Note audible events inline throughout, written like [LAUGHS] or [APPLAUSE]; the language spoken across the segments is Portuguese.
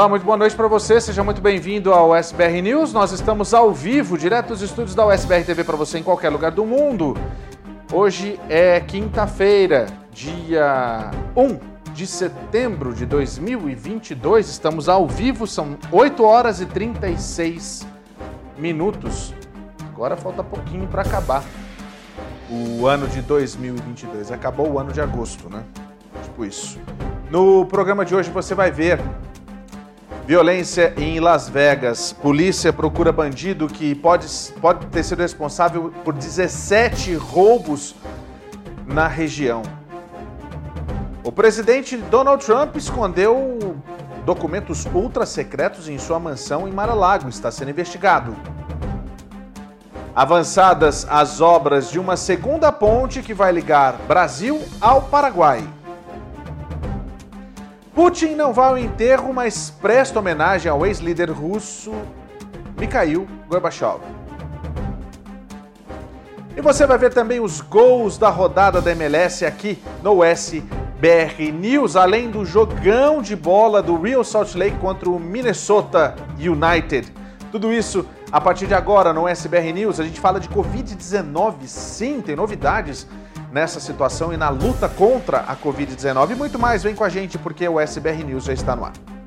Olá, muito boa noite para você. Seja muito bem-vindo ao SBR News. Nós estamos ao vivo, direto dos estúdios da USBR TV para você em qualquer lugar do mundo. Hoje é quinta-feira, dia 1 de setembro de 2022. Estamos ao vivo, são 8 horas e 36 minutos. Agora falta pouquinho para acabar o ano de 2022. Acabou o ano de agosto, né? Tipo isso. No programa de hoje você vai ver Violência em Las Vegas. Polícia procura bandido que pode, pode ter sido responsável por 17 roubos na região. O presidente Donald Trump escondeu documentos ultra secretos em sua mansão em Mar-a-Lago. Está sendo investigado. Avançadas as obras de uma segunda ponte que vai ligar Brasil ao Paraguai. Putin não vai ao enterro, mas presta homenagem ao ex-líder russo Mikhail Gorbachev. E você vai ver também os gols da rodada da MLS aqui no SBR News, além do jogão de bola do Real Salt Lake contra o Minnesota United. Tudo isso a partir de agora no SBR News. A gente fala de Covid-19, sim, tem novidades nessa situação e na luta contra a Covid-19 e muito mais. Vem com a gente porque o SBR News já está no ar.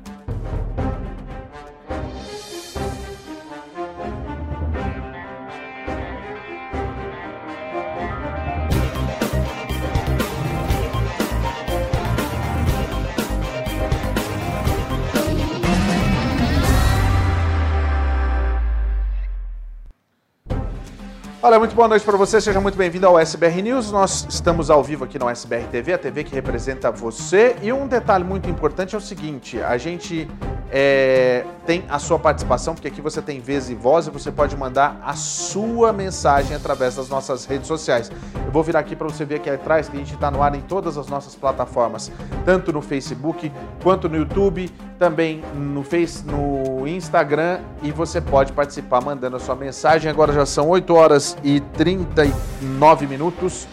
Olha, muito boa noite para você, seja muito bem-vindo ao SBR News. Nós estamos ao vivo aqui no SBR TV, a TV que representa você. E um detalhe muito importante é o seguinte: a gente é, tem a sua participação, porque aqui você tem vez e voz e você pode mandar a sua mensagem através das nossas redes sociais. Eu vou virar aqui para você ver aqui atrás que a gente está no ar em todas as nossas plataformas, tanto no Facebook quanto no YouTube, também no Face, no Instagram e você pode participar mandando a sua mensagem. Agora já são 8 horas e 39 minutos.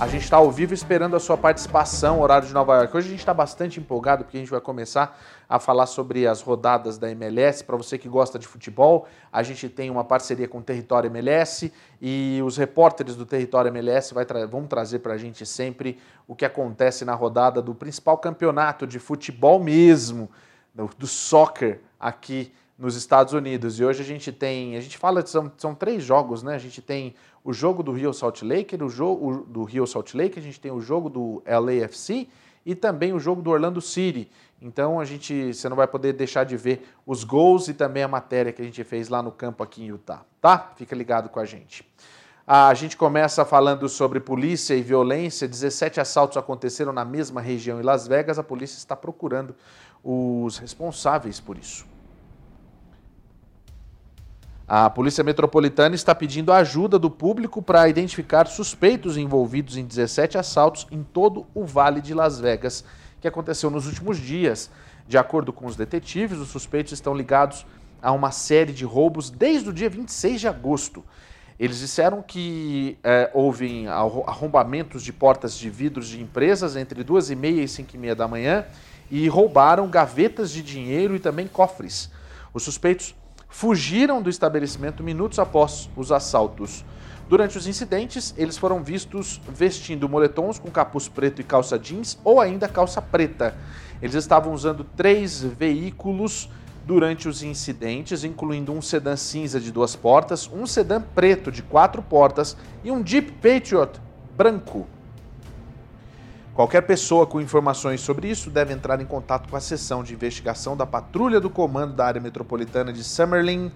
A gente está ao vivo esperando a sua participação, horário de Nova York. Hoje a gente está bastante empolgado porque a gente vai começar a falar sobre as rodadas da MLS. Para você que gosta de futebol, a gente tem uma parceria com o Território MLS e os repórteres do Território MLS tra vão trazer para a gente sempre o que acontece na rodada do principal campeonato de futebol mesmo, do, do soccer aqui nos Estados Unidos. E hoje a gente tem, a gente fala, são, são três jogos, né? A gente tem o jogo do Rio Salt Lake, o jogo do Rio Salt Lake, a gente tem o jogo do LAFC e também o jogo do Orlando City. Então a gente, você não vai poder deixar de ver os gols e também a matéria que a gente fez lá no campo aqui em Utah, tá? Fica ligado com a gente. A gente começa falando sobre polícia e violência. 17 assaltos aconteceram na mesma região em Las Vegas. A polícia está procurando os responsáveis por isso. A Polícia Metropolitana está pedindo ajuda do público para identificar suspeitos envolvidos em 17 assaltos em todo o Vale de Las Vegas, que aconteceu nos últimos dias. De acordo com os detetives, os suspeitos estão ligados a uma série de roubos desde o dia 26 de agosto. Eles disseram que é, houve arrombamentos de portas de vidros de empresas entre 2 e meia e 5 e meia da manhã e roubaram gavetas de dinheiro e também cofres. Os suspeitos fugiram do estabelecimento minutos após os assaltos. Durante os incidentes, eles foram vistos vestindo moletons com capuz preto e calça jeans ou ainda calça preta. Eles estavam usando três veículos durante os incidentes, incluindo um sedã cinza de duas portas, um sedã preto de quatro portas e um Jeep Patriot branco. Qualquer pessoa com informações sobre isso deve entrar em contato com a seção de investigação da Patrulha do Comando da Área Metropolitana de Summerlin,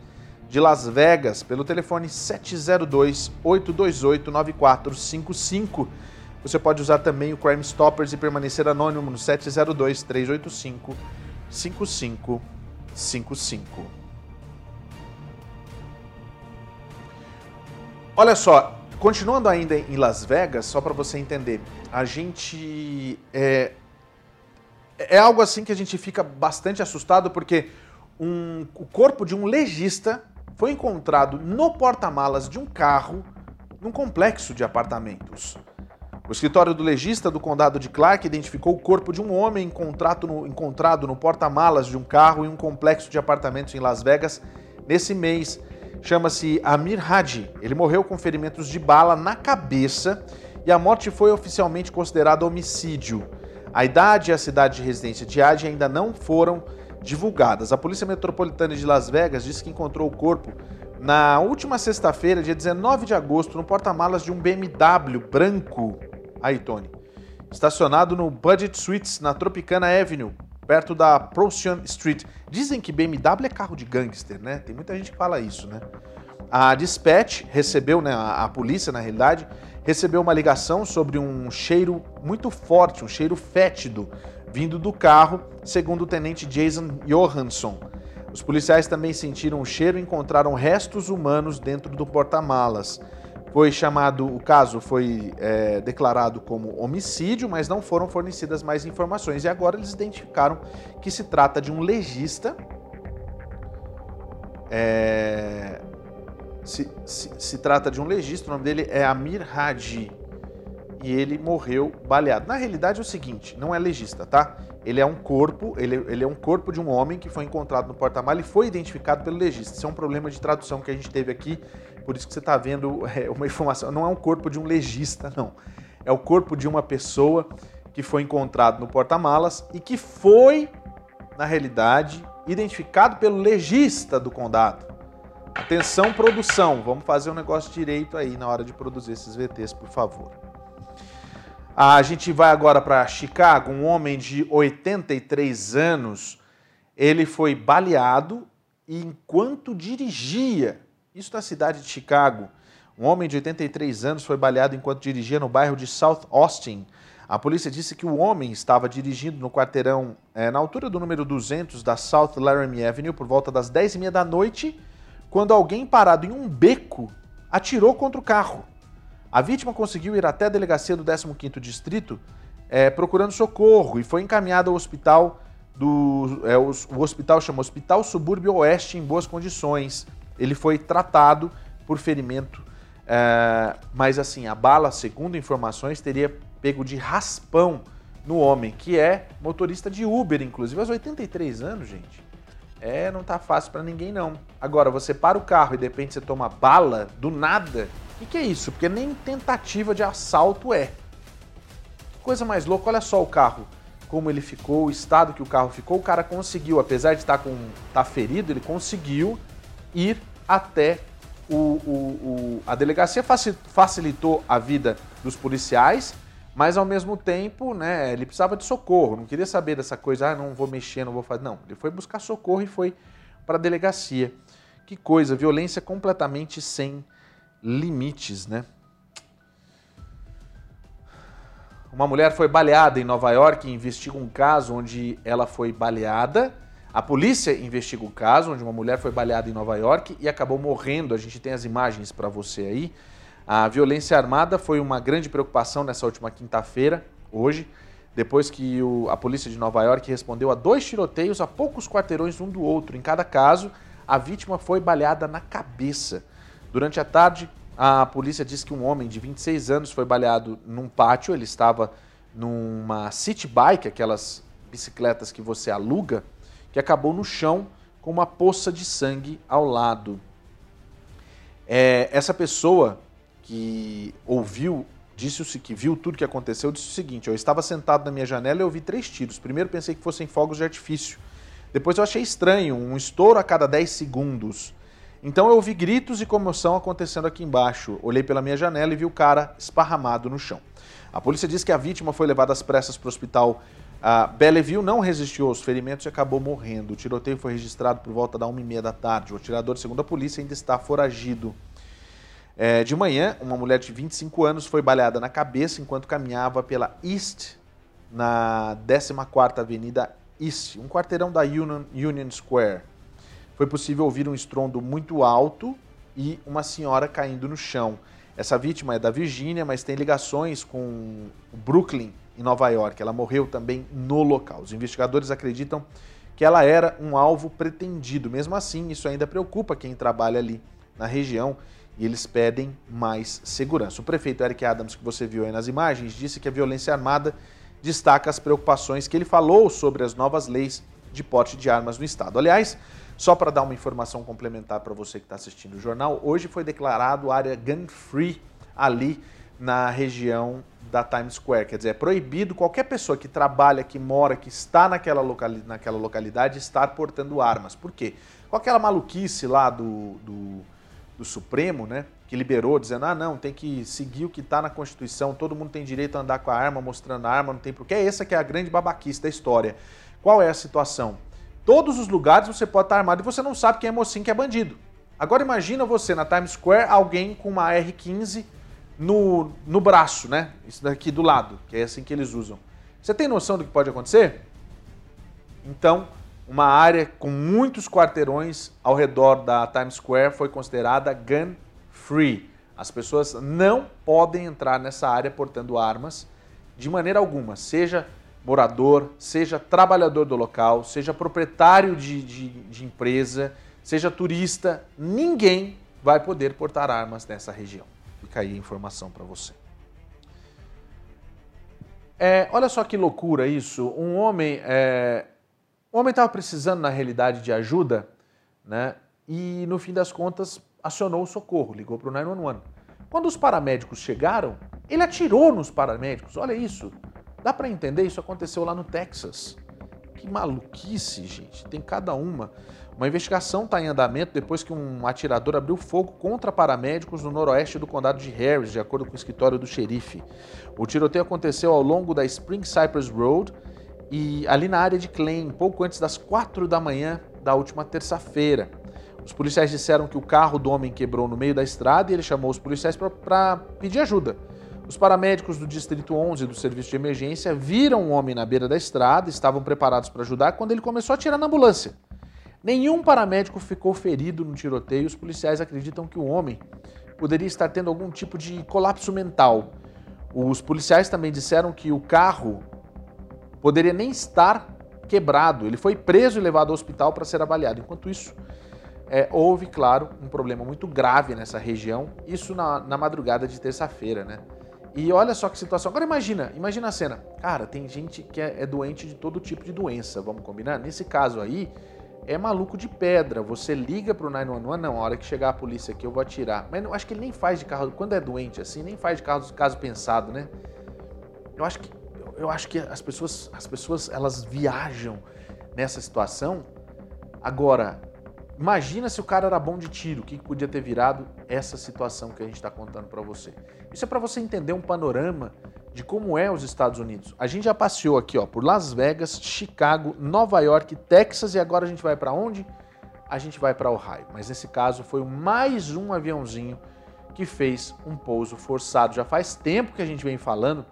de Las Vegas, pelo telefone 702-828-9455. Você pode usar também o Crime Stoppers e permanecer anônimo no 702-385-5555. Olha só, continuando ainda em Las Vegas, só para você entender, a gente é, é algo assim que a gente fica bastante assustado porque um, o corpo de um legista foi encontrado no porta-malas de um carro num complexo de apartamentos. O escritório do legista do condado de Clark identificou o corpo de um homem no, encontrado no porta-malas de um carro em um complexo de apartamentos em Las Vegas nesse mês chama-se Amir Hadi. Ele morreu com ferimentos de bala na cabeça e a morte foi oficialmente considerada homicídio. A idade e a cidade de residência de Hadi ainda não foram divulgadas. A Polícia Metropolitana de Las Vegas disse que encontrou o corpo na última sexta-feira, dia 19 de agosto, no porta-malas de um BMW branco. Aí, Tony. Estacionado no Budget Suites, na Tropicana Avenue, perto da Procyon Street. Dizem que BMW é carro de gangster, né? Tem muita gente que fala isso, né? A Dispatch recebeu, né, a, a polícia na realidade, recebeu uma ligação sobre um cheiro muito forte, um cheiro fétido, vindo do carro, segundo o tenente Jason Johansson. Os policiais também sentiram o cheiro e encontraram restos humanos dentro do porta-malas. Foi chamado, o caso foi é, declarado como homicídio, mas não foram fornecidas mais informações. E agora eles identificaram que se trata de um legista. É, se, se, se, trata de um legista, o nome dele é Amir Haji. E ele morreu baleado. Na realidade é o seguinte, não é legista, tá? Ele é um corpo, ele, ele é um corpo de um homem que foi encontrado no porta-malas e foi identificado pelo legista. Isso é um problema de tradução que a gente teve aqui por isso que você está vendo [LAUGHS] é, uma informação. Não é um corpo de um legista, não. É o corpo de uma pessoa que foi encontrado no porta-malas e que foi, na realidade, identificado pelo legista do condado. Atenção, produção. Vamos fazer um negócio direito aí na hora de produzir esses VTs, por favor. A gente vai agora para Chicago. Um homem de 83 anos, ele foi baleado enquanto dirigia isso na cidade de Chicago. Um homem de 83 anos foi baleado enquanto dirigia no bairro de South Austin. A polícia disse que o homem estava dirigindo no quarteirão é, na altura do número 200 da South Laramie Avenue por volta das 10h30 da noite, quando alguém parado em um beco atirou contra o carro. A vítima conseguiu ir até a delegacia do 15º Distrito é, procurando socorro e foi encaminhada ao hospital do... É, o, o hospital chama Hospital Subúrbio Oeste em boas condições. Ele foi tratado por ferimento, é, mas assim, a bala, segundo informações, teria pego de raspão no homem, que é motorista de Uber, inclusive, aos 83 anos, gente. É, não tá fácil para ninguém não. Agora, você para o carro e de repente você toma bala do nada. O que, que, é isso? Porque nem tentativa de assalto é. Que coisa mais louca, olha só o carro, como ele ficou, o estado que o carro ficou. O cara conseguiu, apesar de estar com estar tá ferido, ele conseguiu ir até o, o, o, a delegacia facilitou a vida dos policiais, mas ao mesmo tempo, né, ele precisava de socorro, não queria saber dessa coisa, ah, não vou mexer, não vou fazer. Não, ele foi buscar socorro e foi para a delegacia. Que coisa, violência completamente sem limites, né? Uma mulher foi baleada em Nova York e investiga um caso onde ela foi baleada a polícia investiga o caso, onde uma mulher foi baleada em Nova York e acabou morrendo. A gente tem as imagens para você aí. A violência armada foi uma grande preocupação nessa última quinta-feira, hoje, depois que o, a polícia de Nova York respondeu a dois tiroteios a poucos quarteirões um do outro. Em cada caso, a vítima foi baleada na cabeça. Durante a tarde, a polícia disse que um homem de 26 anos foi baleado num pátio. Ele estava numa city bike, aquelas bicicletas que você aluga, que acabou no chão com uma poça de sangue ao lado. É, essa pessoa que ouviu, disse que viu tudo que aconteceu, disse o seguinte: eu estava sentado na minha janela e ouvi três tiros. Primeiro pensei que fossem fogos de artifício. Depois eu achei estranho, um estouro a cada 10 segundos. Então eu ouvi gritos e comoção acontecendo aqui embaixo. Olhei pela minha janela e vi o cara esparramado no chão. A polícia diz que a vítima foi levada às pressas para o hospital uh, Belleville, não resistiu aos ferimentos e acabou morrendo. O tiroteio foi registrado por volta da 1h30 da tarde. O atirador, segundo a polícia, ainda está foragido. É, de manhã, uma mulher de 25 anos foi baleada na cabeça enquanto caminhava pela East, na 14ª Avenida East, um quarteirão da Union, Union Square foi possível ouvir um estrondo muito alto e uma senhora caindo no chão. Essa vítima é da Virgínia, mas tem ligações com Brooklyn, em Nova York. Ela morreu também no local. Os investigadores acreditam que ela era um alvo pretendido. Mesmo assim, isso ainda preocupa quem trabalha ali na região e eles pedem mais segurança. O prefeito Eric Adams, que você viu aí nas imagens, disse que a violência armada destaca as preocupações que ele falou sobre as novas leis de porte de armas no estado. Aliás, só para dar uma informação complementar para você que está assistindo o jornal, hoje foi declarado área gun free ali na região da Times Square. Quer dizer, é proibido qualquer pessoa que trabalha, que mora, que está naquela, locali naquela localidade estar portando armas. Por quê? Com aquela maluquice lá do, do, do Supremo, né? Que liberou, dizendo, ah, não, tem que seguir o que está na Constituição, todo mundo tem direito a andar com a arma, mostrando a arma, não tem porquê. É essa que é a grande babaquice da história. Qual é a situação? Todos os lugares você pode estar armado e você não sabe quem é mocinho, quem é bandido. Agora imagina você na Times Square, alguém com uma R15 no, no braço, né? Isso daqui do lado, que é assim que eles usam. Você tem noção do que pode acontecer? Então, uma área com muitos quarteirões ao redor da Times Square foi considerada gun free. As pessoas não podem entrar nessa área portando armas de maneira alguma, seja morador, seja trabalhador do local, seja proprietário de, de, de empresa, seja turista, ninguém vai poder portar armas nessa região. Fica aí a informação para você. É, olha só que loucura isso. Um homem, é, um homem estava precisando na realidade de ajuda, né? E no fim das contas acionou o socorro, ligou para o 911. Quando os paramédicos chegaram, ele atirou nos paramédicos. Olha isso. Dá para entender? Isso aconteceu lá no Texas. Que maluquice, gente. Tem cada uma. Uma investigação está em andamento depois que um atirador abriu fogo contra paramédicos no noroeste do condado de Harris, de acordo com o escritório do xerife. O tiroteio aconteceu ao longo da Spring Cypress Road e ali na área de Klein, pouco antes das quatro da manhã da última terça-feira. Os policiais disseram que o carro do homem quebrou no meio da estrada e ele chamou os policiais para pedir ajuda. Os paramédicos do Distrito 11 do Serviço de Emergência viram o homem na beira da estrada, estavam preparados para ajudar quando ele começou a atirar na ambulância. Nenhum paramédico ficou ferido no tiroteio. Os policiais acreditam que o homem poderia estar tendo algum tipo de colapso mental. Os policiais também disseram que o carro poderia nem estar quebrado. Ele foi preso e levado ao hospital para ser avaliado. Enquanto isso, é, houve, claro, um problema muito grave nessa região. Isso na, na madrugada de terça-feira, né? E olha só que situação. Agora imagina, imagina a cena. Cara, tem gente que é, é doente de todo tipo de doença, vamos combinar? Nesse caso aí, é maluco de pedra. Você liga pro 911, não, a hora que chegar a polícia aqui eu vou atirar. Mas eu acho que ele nem faz de carro, quando é doente assim, nem faz de caso, caso pensado, né? Eu acho que eu acho que as pessoas, as pessoas elas viajam nessa situação. Agora, Imagina se o cara era bom de tiro, o que podia ter virado essa situação que a gente está contando para você. Isso é para você entender um panorama de como é os Estados Unidos. A gente já passeou aqui ó, por Las Vegas, Chicago, Nova York, Texas e agora a gente vai para onde? A gente vai para Ohio. Mas nesse caso foi mais um aviãozinho que fez um pouso forçado. Já faz tempo que a gente vem falando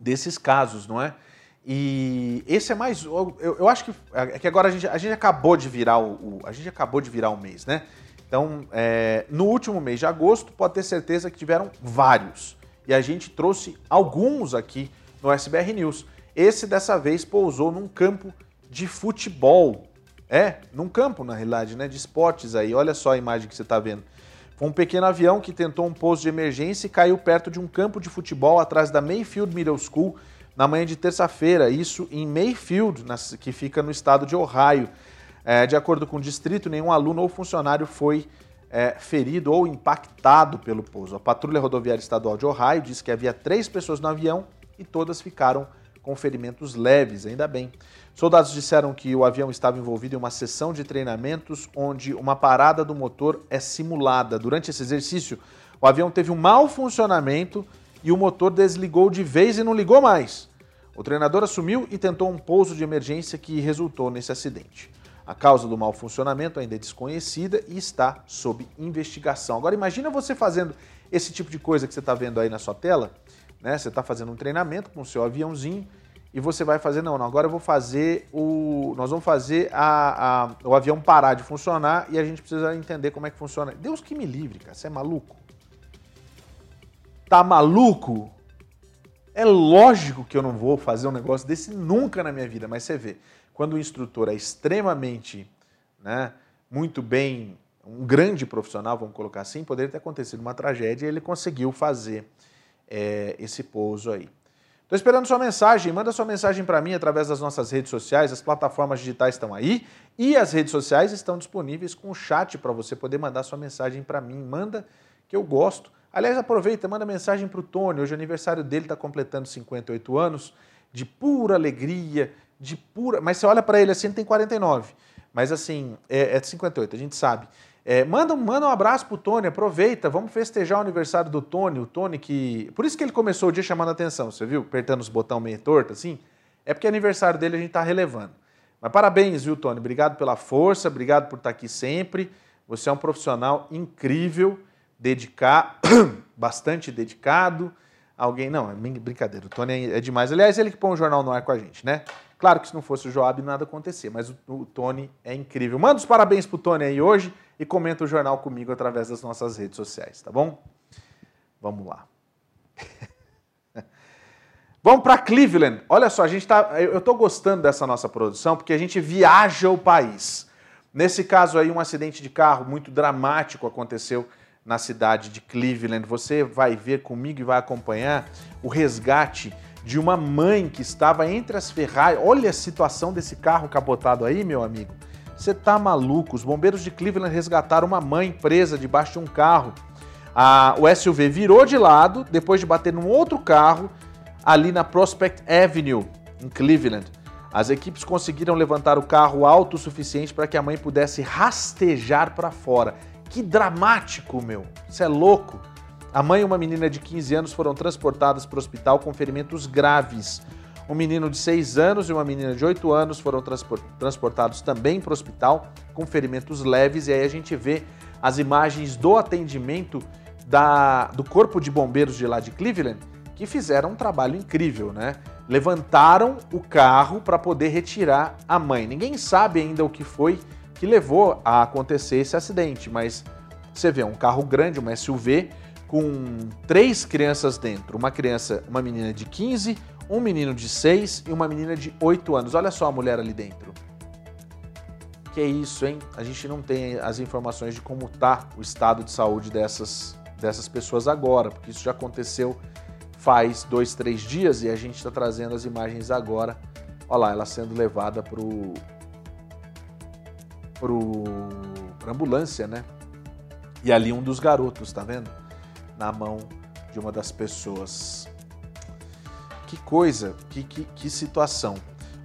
desses casos, não é? E esse é mais. Eu, eu acho que, é que agora a gente, a gente acabou de virar o, o A gente acabou de virar o mês, né? Então, é, no último mês de agosto, pode ter certeza que tiveram vários. E a gente trouxe alguns aqui no SBR News. Esse dessa vez pousou num campo de futebol. É, num campo, na realidade, né? De esportes aí. Olha só a imagem que você está vendo. Um pequeno avião que tentou um pouso de emergência e caiu perto de um campo de futebol atrás da Mayfield Middle School na manhã de terça-feira, isso em Mayfield, que fica no estado de Ohio. É, de acordo com o distrito, nenhum aluno ou funcionário foi é, ferido ou impactado pelo pouso. A Patrulha Rodoviária Estadual de Ohio disse que havia três pessoas no avião e todas ficaram com ferimentos leves, ainda bem. Soldados disseram que o avião estava envolvido em uma sessão de treinamentos onde uma parada do motor é simulada. Durante esse exercício, o avião teve um mau funcionamento e o motor desligou de vez e não ligou mais. O treinador assumiu e tentou um pouso de emergência que resultou nesse acidente. A causa do mau funcionamento ainda é desconhecida e está sob investigação. Agora imagina você fazendo esse tipo de coisa que você está vendo aí na sua tela, né? Você está fazendo um treinamento com o seu aviãozinho e você vai fazer, não, não agora eu vou fazer o. Nós vamos fazer a, a, o avião parar de funcionar e a gente precisa entender como é que funciona. Deus que me livre, cara, você é maluco? Tá maluco? É lógico que eu não vou fazer um negócio desse nunca na minha vida, mas você vê quando o instrutor é extremamente, né, muito bem, um grande profissional, vamos colocar assim, poderia ter acontecido uma tragédia e ele conseguiu fazer é, esse pouso aí. Estou esperando sua mensagem. Manda sua mensagem para mim através das nossas redes sociais. As plataformas digitais estão aí e as redes sociais estão disponíveis com o chat para você poder mandar sua mensagem para mim. Manda que eu gosto. Aliás, aproveita, manda mensagem para o Tony. Hoje é aniversário dele, está completando 58 anos, de pura alegria, de pura. Mas você olha para ele assim, ele tem 49. Mas assim, é, é 58, a gente sabe. É, manda, manda um abraço pro Tony, aproveita, vamos festejar o aniversário do Tony. O Tony que. Por isso que ele começou o dia chamando a atenção, você viu? Apertando os botões meio torto, assim. É porque é aniversário dele a gente tá relevando. Mas parabéns, viu, Tony? Obrigado pela força, obrigado por estar tá aqui sempre. Você é um profissional incrível, dedicado, [COUGHS] bastante dedicado. Alguém. Não, é brincadeira. O Tony é, é demais. Aliás, ele que põe o jornal no ar com a gente, né? Claro que se não fosse o Joab, nada acontecia, mas o, o Tony é incrível. Manda os parabéns pro Tony aí hoje e comenta o jornal comigo através das nossas redes sociais, tá bom? Vamos lá. [LAUGHS] Vamos para Cleveland. Olha só, a gente tá, eu estou gostando dessa nossa produção porque a gente viaja o país. Nesse caso aí, um acidente de carro muito dramático aconteceu na cidade de Cleveland. Você vai ver comigo e vai acompanhar o resgate de uma mãe que estava entre as Ferrari. Olha a situação desse carro capotado aí, meu amigo. Você tá maluco? Os bombeiros de Cleveland resgataram uma mãe presa debaixo de um carro. A, o SUV virou de lado depois de bater num outro carro ali na Prospect Avenue, em Cleveland. As equipes conseguiram levantar o carro alto o suficiente para que a mãe pudesse rastejar para fora. Que dramático, meu! Você é louco! A mãe e uma menina de 15 anos foram transportadas para o hospital com ferimentos graves. Um menino de 6 anos e uma menina de 8 anos foram transportados também para o hospital com ferimentos leves. E aí a gente vê as imagens do atendimento da, do Corpo de Bombeiros de lá de Cleveland, que fizeram um trabalho incrível, né? Levantaram o carro para poder retirar a mãe. Ninguém sabe ainda o que foi que levou a acontecer esse acidente, mas você vê um carro grande, uma SUV, com três crianças dentro. Uma criança, uma menina de 15, um menino de 6 e uma menina de 8 anos. Olha só a mulher ali dentro. Que isso, hein? A gente não tem as informações de como está o estado de saúde dessas, dessas pessoas agora, porque isso já aconteceu faz dois, três dias e a gente está trazendo as imagens agora. Olha lá, ela sendo levada para pro, ambulância, né? E ali um dos garotos, tá vendo? na mão de uma das pessoas. Que coisa, que, que, que situação.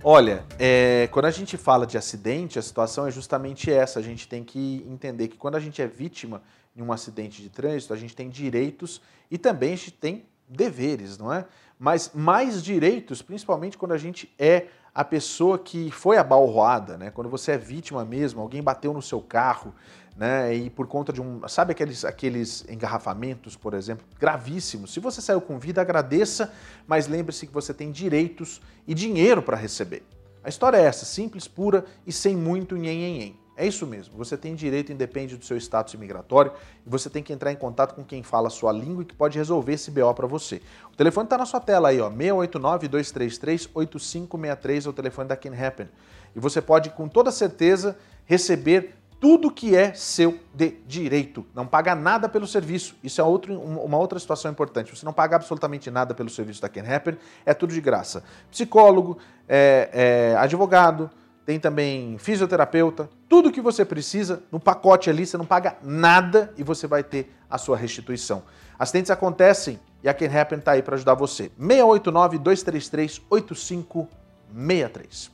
Olha, é, quando a gente fala de acidente, a situação é justamente essa. A gente tem que entender que quando a gente é vítima de um acidente de trânsito, a gente tem direitos e também a gente tem deveres, não é? Mas mais direitos, principalmente quando a gente é a pessoa que foi abalroada, né? Quando você é vítima mesmo, alguém bateu no seu carro, né? E por conta de um. Sabe aqueles, aqueles engarrafamentos, por exemplo, gravíssimos? Se você saiu com vida, agradeça, mas lembre-se que você tem direitos e dinheiro para receber. A história é essa, simples, pura e sem muito nhen, É isso mesmo, você tem direito, independe do seu status imigratório, e você tem que entrar em contato com quem fala a sua língua e que pode resolver esse BO para você. O telefone está na sua tela aí, ó, 689-233-8563 é o telefone da Can Happen. E você pode, com toda certeza, receber tudo que é seu de direito. Não paga nada pelo serviço. Isso é outro, uma outra situação importante. Você não paga absolutamente nada pelo serviço da Can Happen, é tudo de graça. Psicólogo, é, é, advogado, tem também fisioterapeuta, tudo que você precisa no pacote ali, você não paga nada e você vai ter a sua restituição. Acidentes acontecem e a Can Happen está aí para ajudar você. 689 233 8563.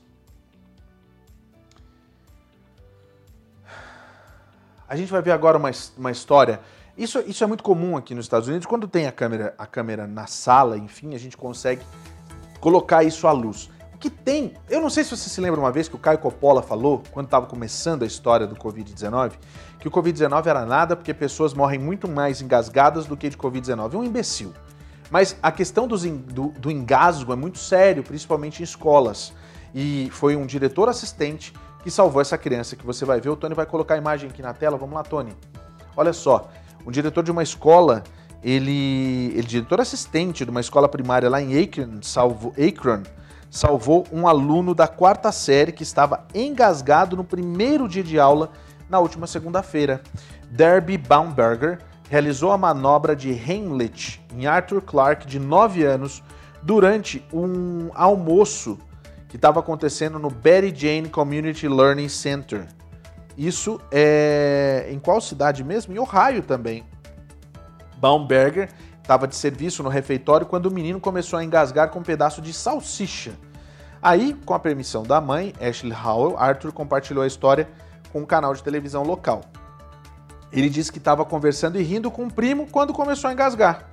A gente vai ver agora uma, uma história. Isso, isso é muito comum aqui nos Estados Unidos. Quando tem a câmera, a câmera na sala, enfim, a gente consegue colocar isso à luz que tem. Eu não sei se você se lembra uma vez que o Caio Coppola falou, quando estava começando a história do Covid-19, que o Covid-19 era nada porque pessoas morrem muito mais engasgadas do que de Covid-19. É um imbecil. Mas a questão do, do engasgo é muito sério, principalmente em escolas. E foi um diretor assistente que salvou essa criança que você vai ver. O Tony vai colocar a imagem aqui na tela. Vamos lá, Tony. Olha só, um diretor de uma escola, ele, ele diretor assistente de uma escola primária lá em Akron, salvo Akron, salvou um aluno da quarta série que estava engasgado no primeiro dia de aula na última segunda-feira. Derby Baumberger realizou a manobra de Heimlich em Arthur Clarke, de 9 anos, durante um almoço que estava acontecendo no Betty Jane Community Learning Center. Isso é em qual cidade mesmo? Em Ohio também. Baumberger estava de serviço no refeitório quando o menino começou a engasgar com um pedaço de salsicha. Aí, com a permissão da mãe, Ashley Howell, Arthur compartilhou a história com um canal de televisão local. Ele disse que estava conversando e rindo com um primo quando começou a engasgar.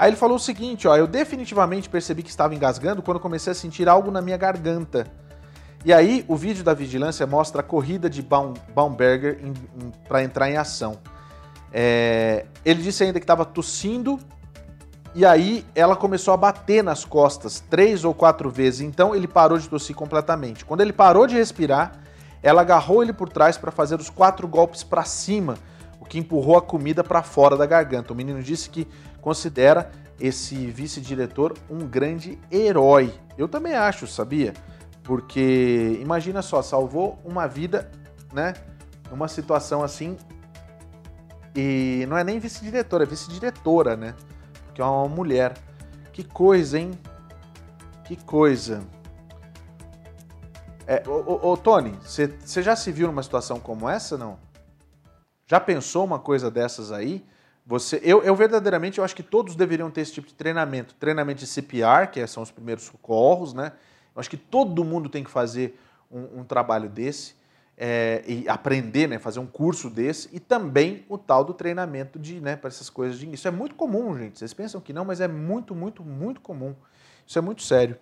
Aí ele falou o seguinte, ó, eu definitivamente percebi que estava engasgando quando comecei a sentir algo na minha garganta. E aí o vídeo da vigilância mostra a corrida de Baum, Baumberger para entrar em ação. É, ele disse ainda que estava tossindo e aí ela começou a bater nas costas três ou quatro vezes. Então ele parou de tossir completamente. Quando ele parou de respirar, ela agarrou ele por trás para fazer os quatro golpes para cima, o que empurrou a comida para fora da garganta. O menino disse que considera esse vice-diretor um grande herói. Eu também acho, sabia? Porque imagina só, salvou uma vida, né? Numa situação assim. E não é nem vice-diretora, é vice-diretora, né? que é uma mulher. Que coisa, hein? Que coisa. É, ô, ô, ô Tony, você já se viu numa situação como essa, não? Já pensou uma coisa dessas aí? Você, eu, eu verdadeiramente eu acho que todos deveriam ter esse tipo de treinamento. Treinamento de CPR, que são os primeiros socorros, né? Eu acho que todo mundo tem que fazer um, um trabalho desse é, e aprender, né, fazer um curso desse e também o tal do treinamento de, né, para essas coisas de isso é muito comum, gente. Vocês pensam que não, mas é muito, muito, muito comum. Isso é muito sério.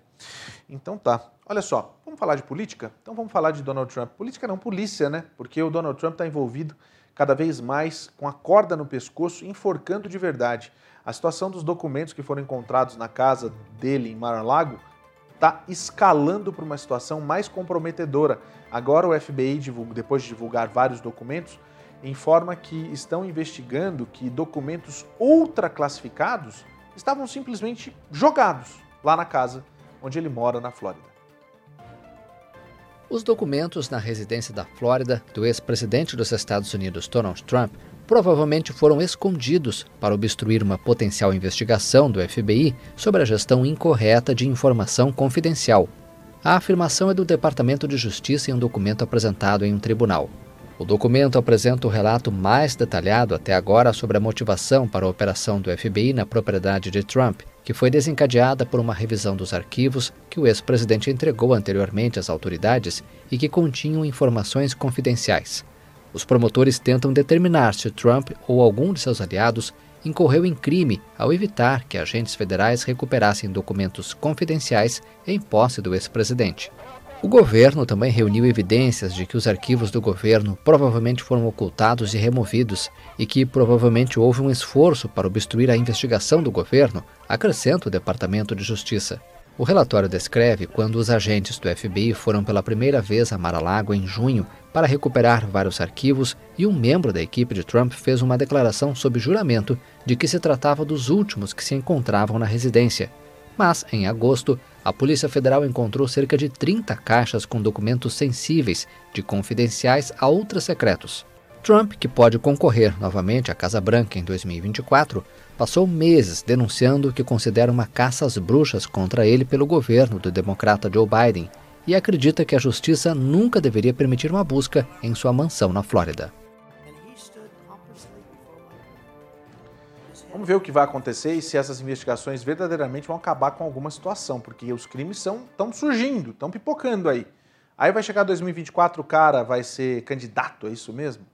Então tá. Olha só, vamos falar de política? Então vamos falar de Donald Trump. Política não, polícia, né? Porque o Donald Trump está envolvido cada vez mais com a corda no pescoço, enforcando de verdade. A situação dos documentos que foram encontrados na casa dele em Mar-a-Lago está escalando para uma situação mais comprometedora. Agora o FBI, depois de divulgar vários documentos, informa que estão investigando que documentos ultra classificados estavam simplesmente jogados lá na casa onde ele mora na Flórida. Os documentos na residência da Flórida do ex-presidente dos Estados Unidos, Donald Trump, provavelmente foram escondidos para obstruir uma potencial investigação do FBI sobre a gestão incorreta de informação confidencial. A afirmação é do Departamento de Justiça em um documento apresentado em um tribunal. O documento apresenta o relato mais detalhado até agora sobre a motivação para a operação do FBI na propriedade de Trump, que foi desencadeada por uma revisão dos arquivos que o ex-presidente entregou anteriormente às autoridades e que continham informações confidenciais. Os promotores tentam determinar se Trump ou algum de seus aliados incorreu em crime ao evitar que agentes federais recuperassem documentos confidenciais em posse do ex-presidente. O governo também reuniu evidências de que os arquivos do governo provavelmente foram ocultados e removidos e que provavelmente houve um esforço para obstruir a investigação do governo, acrescenta o Departamento de Justiça. O relatório descreve quando os agentes do FBI foram pela primeira vez a Mar-a-Lago em junho para recuperar vários arquivos e um membro da equipe de Trump fez uma declaração sob juramento de que se tratava dos últimos que se encontravam na residência. Mas, em agosto, a Polícia Federal encontrou cerca de 30 caixas com documentos sensíveis, de confidenciais a ultra secretos. Trump, que pode concorrer novamente à Casa Branca em 2024, passou meses denunciando que considera uma caça às bruxas contra ele pelo governo do democrata Joe Biden e acredita que a justiça nunca deveria permitir uma busca em sua mansão na Flórida. Vamos ver o que vai acontecer e se essas investigações verdadeiramente vão acabar com alguma situação, porque os crimes estão surgindo, estão pipocando aí. Aí vai chegar 2024, o cara vai ser candidato, é isso mesmo?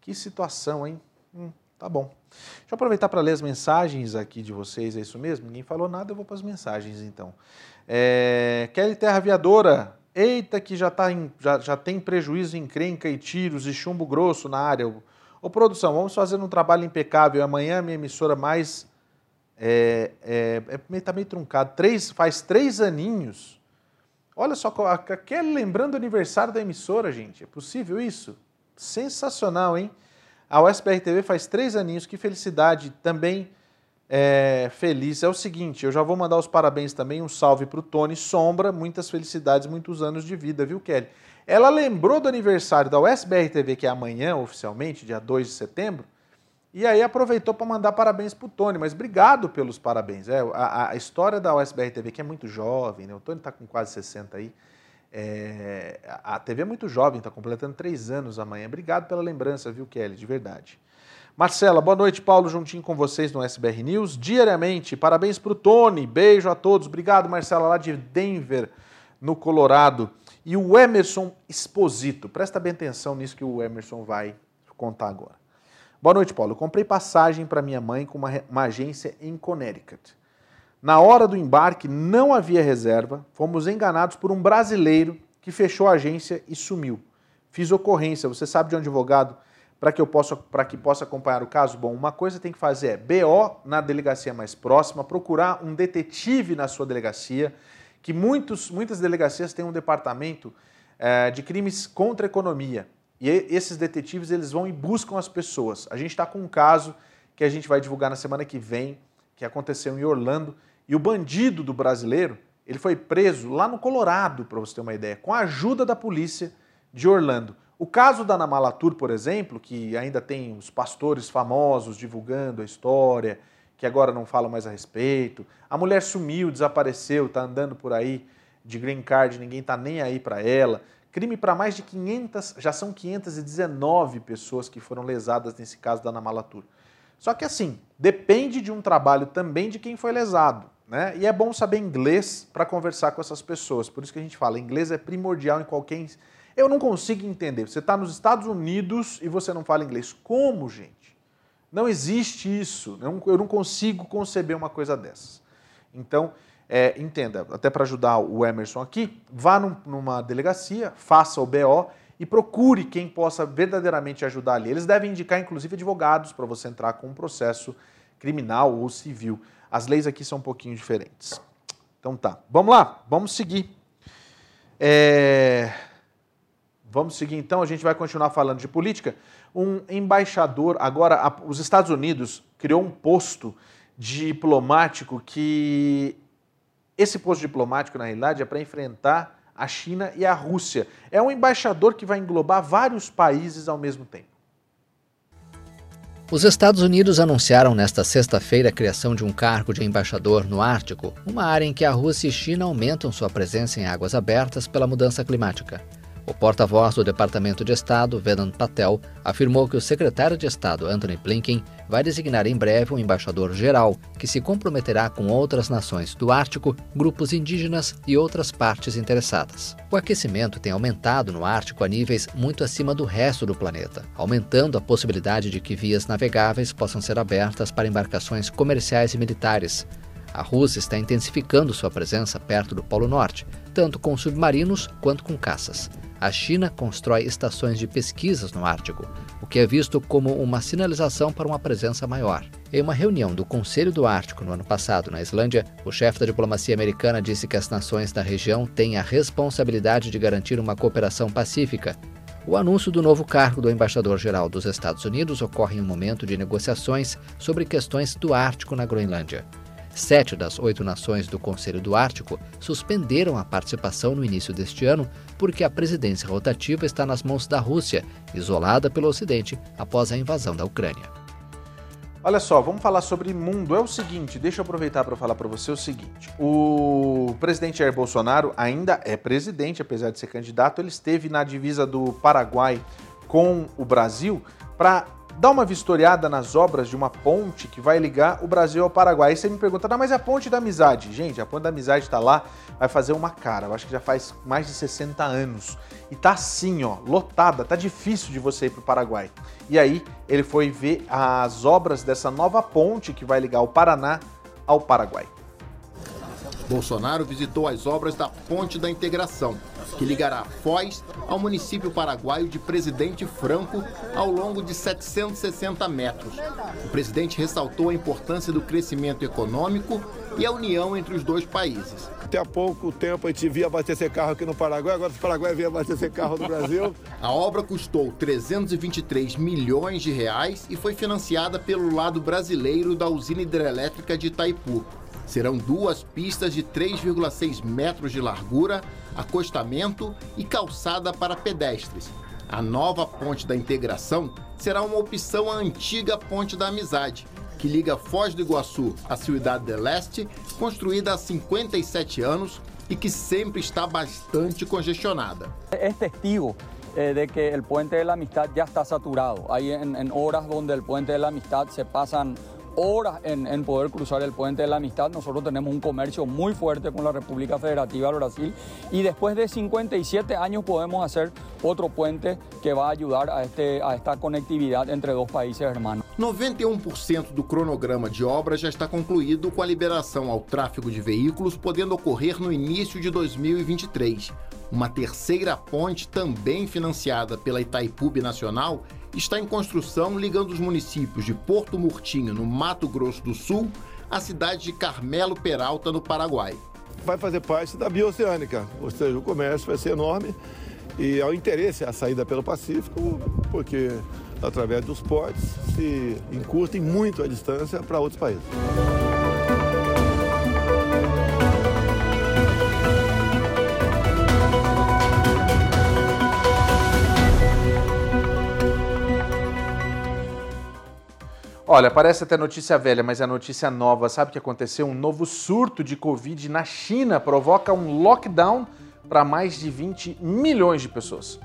Que situação, hein? Hum, tá bom. Deixa eu aproveitar para ler as mensagens aqui de vocês, é isso mesmo? Ninguém falou nada, eu vou para as mensagens então. É, Kelly Terra Aviadora, eita que já, tá em, já, já tem prejuízo em crenca e tiros e chumbo grosso na área. Ô produção, vamos fazer um trabalho impecável. Amanhã a minha emissora mais. É, é, é, tá meio truncado. Três, faz três aninhos. Olha só, aquele lembrando o aniversário da emissora, gente. É possível isso? Sensacional, hein? A USBR TV faz três aninhos, que felicidade também é, feliz. É o seguinte, eu já vou mandar os parabéns também, um salve para o Tony Sombra, muitas felicidades, muitos anos de vida, viu, Kelly? Ela lembrou do aniversário da USBR TV, que é amanhã, oficialmente, dia 2 de setembro, e aí aproveitou para mandar parabéns para o Tony. Mas obrigado pelos parabéns. É, a, a, história da USBR TV, que é muito jovem, né? o Tony está com quase 60 aí. É, a TV é muito jovem, está completando três anos amanhã. Obrigado pela lembrança, viu, Kelly? De verdade. Marcela, boa noite, Paulo, juntinho com vocês no SBR News, diariamente. Parabéns para o Tony, beijo a todos. Obrigado, Marcela, lá de Denver, no Colorado. E o Emerson Exposito. Presta bem atenção nisso que o Emerson vai contar agora. Boa noite, Paulo. Eu comprei passagem para minha mãe com uma, uma agência em Connecticut. Na hora do embarque não havia reserva, fomos enganados por um brasileiro que fechou a agência e sumiu. Fiz ocorrência. Você sabe de um advogado para que eu possa para que possa acompanhar o caso? Bom, uma coisa tem que fazer é BO na delegacia mais próxima, procurar um detetive na sua delegacia que muitos, muitas delegacias têm um departamento é, de crimes contra a economia. E esses detetives eles vão e buscam as pessoas. A gente está com um caso que a gente vai divulgar na semana que vem, que aconteceu em Orlando, e o bandido do brasileiro ele foi preso lá no Colorado, para você ter uma ideia, com a ajuda da polícia de Orlando. O caso da Namalatur, por exemplo, que ainda tem os pastores famosos divulgando a história, que agora não falam mais a respeito. A mulher sumiu, desapareceu, está andando por aí de green card, ninguém está nem aí para ela. Crime para mais de 500, já são 519 pessoas que foram lesadas nesse caso da Namalatur. Só que assim, depende de um trabalho também de quem foi lesado. Né? E é bom saber inglês para conversar com essas pessoas. Por isso que a gente fala, inglês é primordial em qualquer. Eu não consigo entender. Você está nos Estados Unidos e você não fala inglês. Como, gente? Não existe isso. Eu não consigo conceber uma coisa dessas. Então, é, entenda, até para ajudar o Emerson aqui, vá num, numa delegacia, faça o BO e procure quem possa verdadeiramente ajudar ali. Eles devem indicar, inclusive, advogados para você entrar com um processo criminal ou civil. As leis aqui são um pouquinho diferentes. Então tá, vamos lá, vamos seguir. É... Vamos seguir então, a gente vai continuar falando de política um embaixador. Agora, a, os Estados Unidos criou um posto diplomático que. Esse posto diplomático, na realidade, é para enfrentar a China e a Rússia. É um embaixador que vai englobar vários países ao mesmo tempo. Os Estados Unidos anunciaram nesta sexta-feira a criação de um cargo de embaixador no Ártico, uma área em que a Rússia e China aumentam sua presença em águas abertas pela mudança climática. O porta-voz do Departamento de Estado, Vedant Patel, afirmou que o secretário de Estado, Anthony Blinken, vai designar em breve um embaixador geral que se comprometerá com outras nações do Ártico, grupos indígenas e outras partes interessadas. O aquecimento tem aumentado no Ártico a níveis muito acima do resto do planeta, aumentando a possibilidade de que vias navegáveis possam ser abertas para embarcações comerciais e militares. A Rússia está intensificando sua presença perto do Polo Norte, tanto com submarinos quanto com caças a China constrói estações de pesquisas no Ártico, o que é visto como uma sinalização para uma presença maior. Em uma reunião do Conselho do Ártico no ano passado na Islândia, o chefe da diplomacia americana disse que as nações da região têm a responsabilidade de garantir uma cooperação pacífica. O anúncio do novo cargo do embaixador-geral dos Estados Unidos ocorre em um momento de negociações sobre questões do Ártico na Groenlândia. Sete das oito nações do Conselho do Ártico suspenderam a participação no início deste ano porque a presidência rotativa está nas mãos da Rússia, isolada pelo Ocidente após a invasão da Ucrânia. Olha só, vamos falar sobre mundo. É o seguinte, deixa eu aproveitar para falar para você o seguinte. O presidente Jair Bolsonaro ainda é presidente, apesar de ser candidato. Ele esteve na divisa do Paraguai com o Brasil para dar uma vistoriada nas obras de uma ponte que vai ligar o Brasil ao Paraguai. Aí você me pergunta, não, mas é a ponte da amizade? Gente, a ponte da amizade está lá, vai fazer uma cara. Eu acho que já faz mais de 60 anos. E tá assim, ó, lotada, tá difícil de você ir para o Paraguai. E aí ele foi ver as obras dessa nova ponte que vai ligar o Paraná ao Paraguai. Bolsonaro visitou as obras da Ponte da Integração, que ligará Foz ao município paraguaio de Presidente Franco ao longo de 760 metros. O presidente ressaltou a importância do crescimento econômico e a união entre os dois países. Até há pouco tempo a gente via abastecer carro aqui no Paraguai, agora o Paraguai vem abastecer carro no Brasil. [LAUGHS] a obra custou 323 milhões de reais e foi financiada pelo lado brasileiro da usina hidrelétrica de Itaipu. Serão duas pistas de 3,6 metros de largura, acostamento e calçada para pedestres. A nova ponte da integração será uma opção à antiga ponte da amizade, que liga Foz do Iguaçu à Cidade del Leste, construída há 57 anos e que sempre está bastante congestionada. É testigo eh, de que o puente de la amistad já está saturado. En horas onde o puente de la amistad se passam horas en, poder cruzar el puente de la amistad. Nosotros tenemos un comercio muy fuerte con la República Federativa del Brasil y después de 57 años podemos hacer otro puente que va a ayudar a, este, a esta conectividad entre dos países hermanos. 91% do cronograma de obras já está concluído com a liberação ao tráfego de veículos podendo ocorrer no início de 2023. Uma terceira ponte, também financiada pela Itaipu Nacional, está em construção ligando os municípios de Porto Murtinho, no Mato Grosso do Sul, à cidade de Carmelo Peralta, no Paraguai. Vai fazer parte da bioceânica, ou seja, o comércio vai ser enorme e há o interesse a saída pelo Pacífico, porque através dos portos se encurtem muito a distância para outros países. Olha, parece até notícia velha, mas é notícia nova. Sabe o que aconteceu? Um novo surto de Covid na China provoca um lockdown para mais de 20 milhões de pessoas.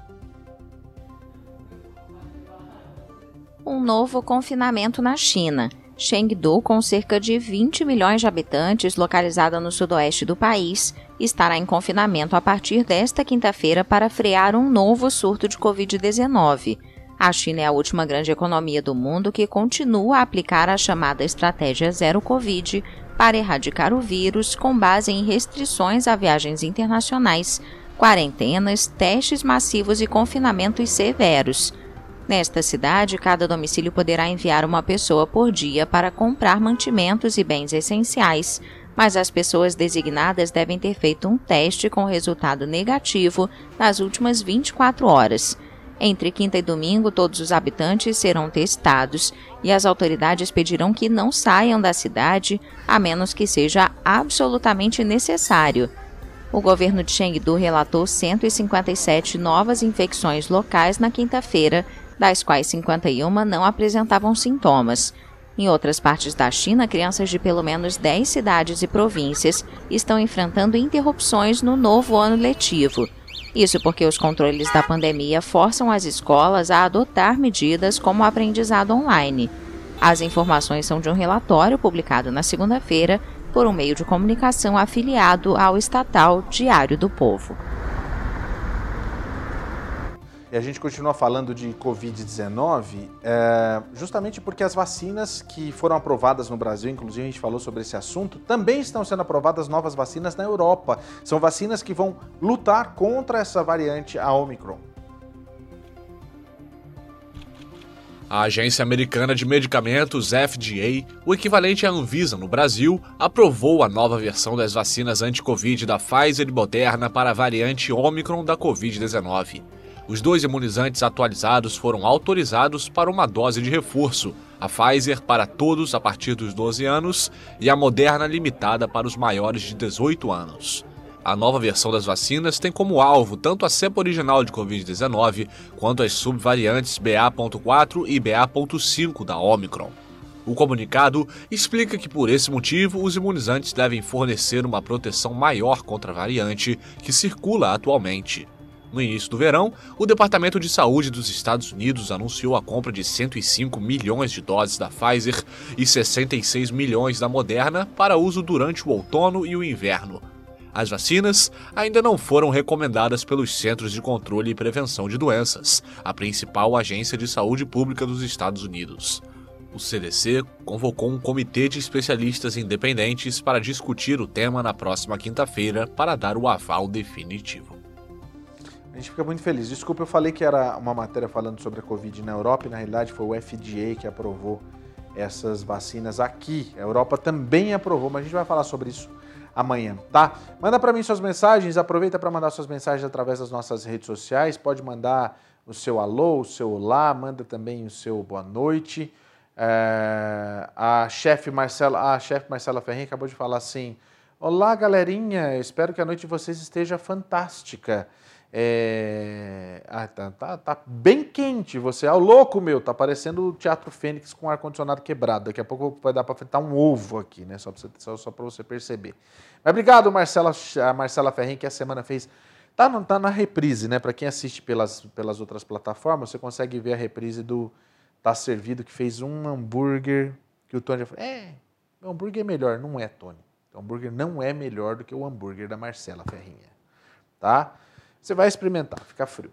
Um novo confinamento na China. Chengdu, com cerca de 20 milhões de habitantes, localizada no sudoeste do país, estará em confinamento a partir desta quinta-feira para frear um novo surto de Covid-19. A China é a última grande economia do mundo que continua a aplicar a chamada estratégia zero Covid para erradicar o vírus com base em restrições a viagens internacionais, quarentenas, testes massivos e confinamentos severos. Nesta cidade, cada domicílio poderá enviar uma pessoa por dia para comprar mantimentos e bens essenciais, mas as pessoas designadas devem ter feito um teste com resultado negativo nas últimas 24 horas. Entre quinta e domingo, todos os habitantes serão testados e as autoridades pedirão que não saiam da cidade a menos que seja absolutamente necessário. O governo de Chengdu relatou 157 novas infecções locais na quinta-feira, das quais 51 não apresentavam sintomas. Em outras partes da China, crianças de pelo menos 10 cidades e províncias estão enfrentando interrupções no novo ano letivo. Isso porque os controles da pandemia forçam as escolas a adotar medidas como o aprendizado online. As informações são de um relatório publicado na segunda-feira por um meio de comunicação afiliado ao estatal Diário do Povo. E a gente continua falando de Covid-19, é, justamente porque as vacinas que foram aprovadas no Brasil, inclusive a gente falou sobre esse assunto, também estão sendo aprovadas novas vacinas na Europa. São vacinas que vão lutar contra essa variante, a Omicron. A Agência Americana de Medicamentos, FDA, o equivalente à Anvisa no Brasil, aprovou a nova versão das vacinas anti-Covid da Pfizer e Moderna para a variante Omicron da Covid-19. Os dois imunizantes atualizados foram autorizados para uma dose de reforço, a Pfizer para todos a partir dos 12 anos e a Moderna limitada para os maiores de 18 anos. A nova versão das vacinas tem como alvo tanto a cepa original de Covid-19 quanto as subvariantes BA.4 e BA.5 da Omicron. O comunicado explica que, por esse motivo, os imunizantes devem fornecer uma proteção maior contra a variante que circula atualmente. No início do verão, o Departamento de Saúde dos Estados Unidos anunciou a compra de 105 milhões de doses da Pfizer e 66 milhões da Moderna para uso durante o outono e o inverno. As vacinas ainda não foram recomendadas pelos Centros de Controle e Prevenção de Doenças, a principal agência de saúde pública dos Estados Unidos. O CDC convocou um comitê de especialistas independentes para discutir o tema na próxima quinta-feira para dar o aval definitivo. Gente fica muito feliz. Desculpa, eu falei que era uma matéria falando sobre a Covid na Europa e na realidade foi o FDA que aprovou essas vacinas aqui. A Europa também aprovou, mas a gente vai falar sobre isso amanhã, tá? Manda para mim suas mensagens, aproveita para mandar suas mensagens através das nossas redes sociais, pode mandar o seu alô, o seu olá, manda também o seu boa noite. É, a chefe Marcela, a chefe Marcela Ferrinha acabou de falar assim: "Olá, galerinha, espero que a noite de vocês esteja fantástica." É... Ah, tá, tá, tá, bem quente você. Ah, louco, meu. Tá parecendo o Teatro Fênix com ar-condicionado quebrado. Daqui a pouco vai dar para fritar um ovo aqui, né? Só para você, só, só você perceber. Mas obrigado, Marcela, a Marcela Ferrin, que a semana fez. Tá, tá na reprise, né? Para quem assiste pelas, pelas outras plataformas, você consegue ver a reprise do Tá Servido, que fez um hambúrguer que o Tony já falou: É, o hambúrguer é melhor. Não é, Tony. O hambúrguer não é melhor do que o hambúrguer da Marcela Ferrinha. Tá? Você vai experimentar, fica frio.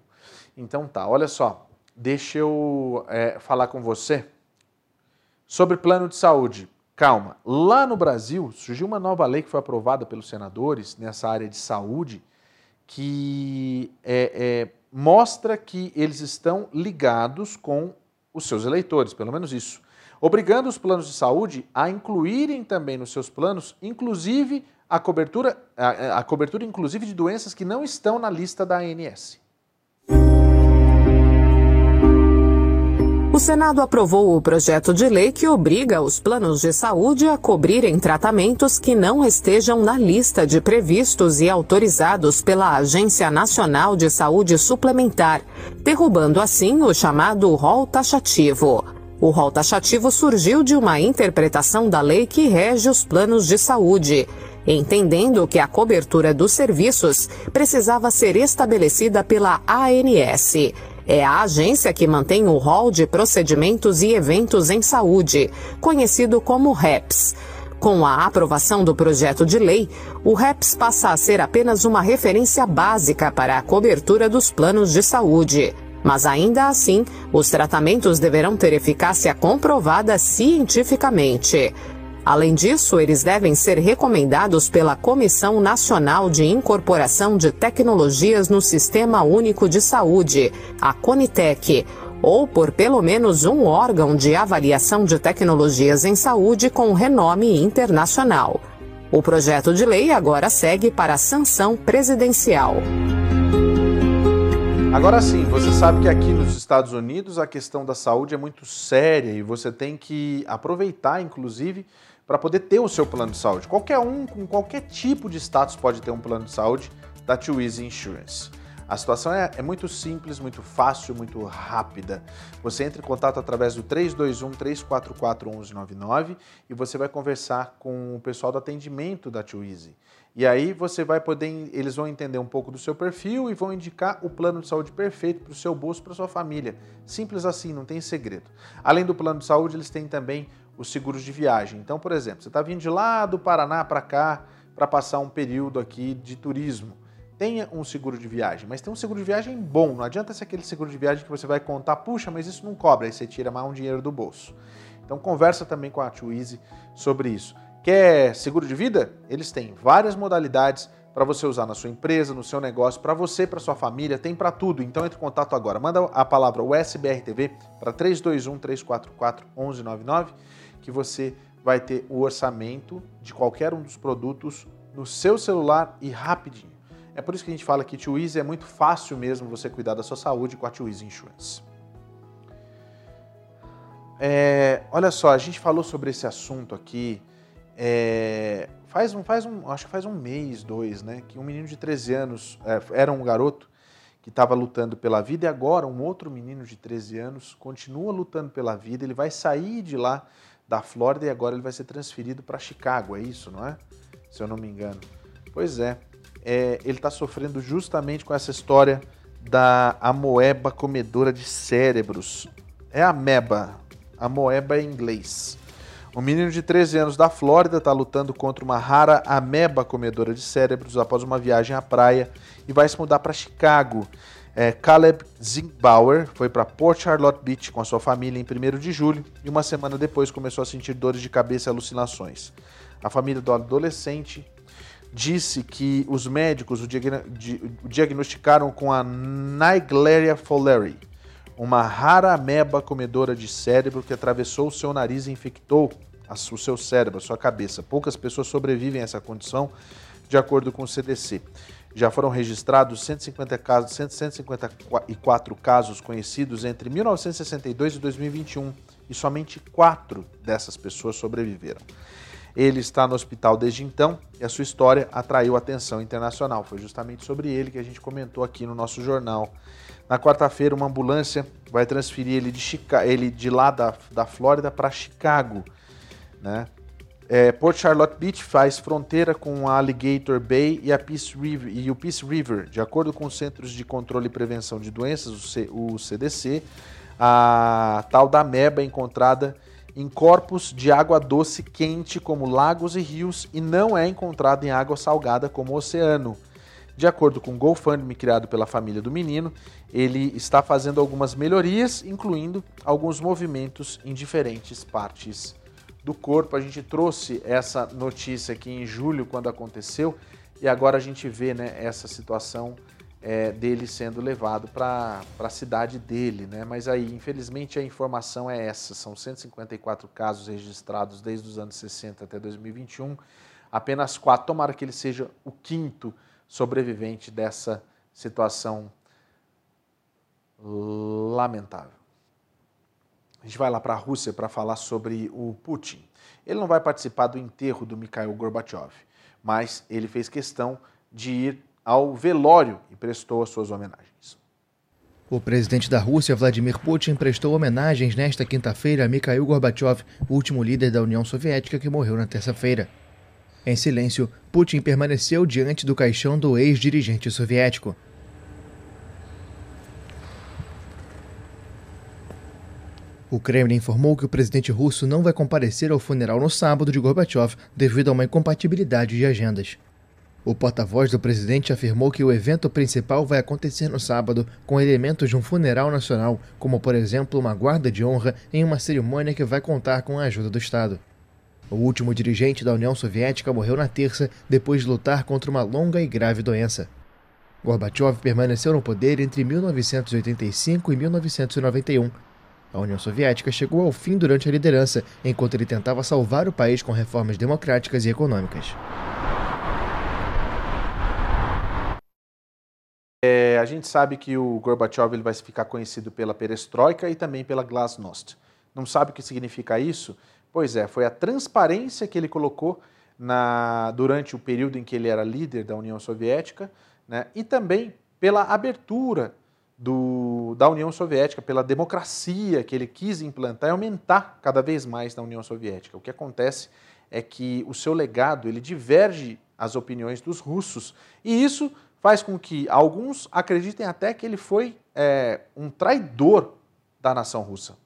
Então tá, olha só, deixa eu é, falar com você sobre plano de saúde. Calma, lá no Brasil surgiu uma nova lei que foi aprovada pelos senadores nessa área de saúde que é, é, mostra que eles estão ligados com os seus eleitores, pelo menos isso, obrigando os planos de saúde a incluírem também nos seus planos, inclusive a cobertura, a, a cobertura inclusive de doenças que não estão na lista da ANS. O Senado aprovou o projeto de lei que obriga os planos de saúde a cobrirem tratamentos que não estejam na lista de previstos e autorizados pela Agência Nacional de Saúde Suplementar, derrubando assim o chamado rol taxativo. O rol taxativo surgiu de uma interpretação da lei que rege os planos de saúde entendendo que a cobertura dos serviços precisava ser estabelecida pela ANS. É a agência que mantém o rol de procedimentos e eventos em saúde, conhecido como REPS. Com a aprovação do projeto de lei, o REPS passa a ser apenas uma referência básica para a cobertura dos planos de saúde. Mas ainda assim, os tratamentos deverão ter eficácia comprovada cientificamente. Além disso, eles devem ser recomendados pela Comissão Nacional de Incorporação de Tecnologias no Sistema Único de Saúde, a CONITEC, ou por pelo menos um órgão de avaliação de tecnologias em saúde com renome internacional. O projeto de lei agora segue para a sanção presidencial. Agora sim, você sabe que aqui nos Estados Unidos a questão da saúde é muito séria e você tem que aproveitar, inclusive, para poder ter o seu plano de saúde. Qualquer um com qualquer tipo de status pode ter um plano de saúde da Too Insurance. A situação é, é, muito simples, muito fácil, muito rápida. Você entra em contato através do 321-344-1199 e você vai conversar com o pessoal do atendimento da Too. E aí você vai poder, eles vão entender um pouco do seu perfil e vão indicar o plano de saúde perfeito para o seu bolso, para sua família. Simples assim, não tem segredo. Além do plano de saúde, eles têm também os seguros de viagem. Então, por exemplo, você está vindo de lá do Paraná para cá para passar um período aqui de turismo. Tenha um seguro de viagem, mas tem um seguro de viagem bom. Não adianta ser aquele seguro de viagem que você vai contar, puxa, mas isso não cobra, aí você tira mais um dinheiro do bolso. Então conversa também com a Twizy sobre isso. Quer seguro de vida? Eles têm várias modalidades para você usar na sua empresa, no seu negócio, para você, para sua família, tem para tudo. Então entre em contato agora. Manda a palavra USBRTV para 321 344 1199 que você vai ter o orçamento de qualquer um dos produtos no seu celular e rapidinho. É por isso que a gente fala que Easy é muito fácil mesmo você cuidar da sua saúde com a Easy Insurance. É, olha só, a gente falou sobre esse assunto aqui é, faz um, faz um, acho que faz um mês, dois, né? Que um menino de 13 anos é, era um garoto que estava lutando pela vida e agora um outro menino de 13 anos continua lutando pela vida. Ele vai sair de lá da Flórida e agora ele vai ser transferido para Chicago, é isso, não é? Se eu não me engano. Pois é, é ele está sofrendo justamente com essa história da amoeba comedora de cérebros. É ameba, amoeba em inglês. Um menino de 13 anos da Flórida está lutando contra uma rara ameba comedora de cérebros após uma viagem à praia e vai se mudar para Chicago. É, Caleb Zimbauer foi para Port Charlotte Beach com a sua família em 1 de julho e uma semana depois começou a sentir dores de cabeça e alucinações. A família do adolescente disse que os médicos o, diagnosticaram com a Naegleria fowleri, uma rara ameba comedora de cérebro que atravessou o seu nariz e infectou o seu cérebro, a sua cabeça. Poucas pessoas sobrevivem a essa condição, de acordo com o CDC. Já foram registrados 150 casos, 154 casos conhecidos entre 1962 e 2021 e somente quatro dessas pessoas sobreviveram. Ele está no hospital desde então e a sua história atraiu atenção internacional. Foi justamente sobre ele que a gente comentou aqui no nosso jornal. Na quarta-feira, uma ambulância vai transferir ele de, Chica ele de lá da, da Flórida para Chicago. Né? É, Port Charlotte Beach faz fronteira com a Alligator Bay e, a Peace River, e o Peace River. De acordo com os Centros de Controle e Prevenção de Doenças, o, C, o CDC, a tal da meba é encontrada em corpos de água doce quente, como lagos e rios, e não é encontrada em água salgada, como o oceano. De acordo com o GoFundMe criado pela família do menino, ele está fazendo algumas melhorias, incluindo alguns movimentos em diferentes partes do corpo. A gente trouxe essa notícia aqui em julho, quando aconteceu, e agora a gente vê né, essa situação é, dele sendo levado para a cidade dele. Né? Mas aí, infelizmente, a informação é essa: são 154 casos registrados desde os anos 60 até 2021, apenas quatro. Tomara que ele seja o quinto sobrevivente dessa situação lamentável. A gente vai lá para a Rússia para falar sobre o Putin. Ele não vai participar do enterro do Mikhail Gorbachev, mas ele fez questão de ir ao velório e prestou as suas homenagens. O presidente da Rússia, Vladimir Putin, prestou homenagens nesta quinta-feira a Mikhail Gorbachev, último líder da União Soviética que morreu na terça-feira. Em silêncio, Putin permaneceu diante do caixão do ex-dirigente soviético. O Kremlin informou que o presidente russo não vai comparecer ao funeral no sábado de Gorbachev devido a uma incompatibilidade de agendas. O porta-voz do presidente afirmou que o evento principal vai acontecer no sábado, com elementos de um funeral nacional, como por exemplo uma guarda de honra em uma cerimônia que vai contar com a ajuda do Estado. O último dirigente da União Soviética morreu na terça depois de lutar contra uma longa e grave doença. Gorbachev permaneceu no poder entre 1985 e 1991 a União Soviética chegou ao fim durante a liderança, enquanto ele tentava salvar o país com reformas democráticas e econômicas. É, a gente sabe que o Gorbachev ele vai ficar conhecido pela perestroika e também pela glasnost. Não sabe o que significa isso? Pois é, foi a transparência que ele colocou na, durante o período em que ele era líder da União Soviética né, e também pela abertura do, da União Soviética, pela democracia que ele quis implantar e aumentar cada vez mais na União Soviética. O que acontece é que o seu legado ele diverge as opiniões dos russos e isso faz com que alguns acreditem até que ele foi é, um traidor da nação russa.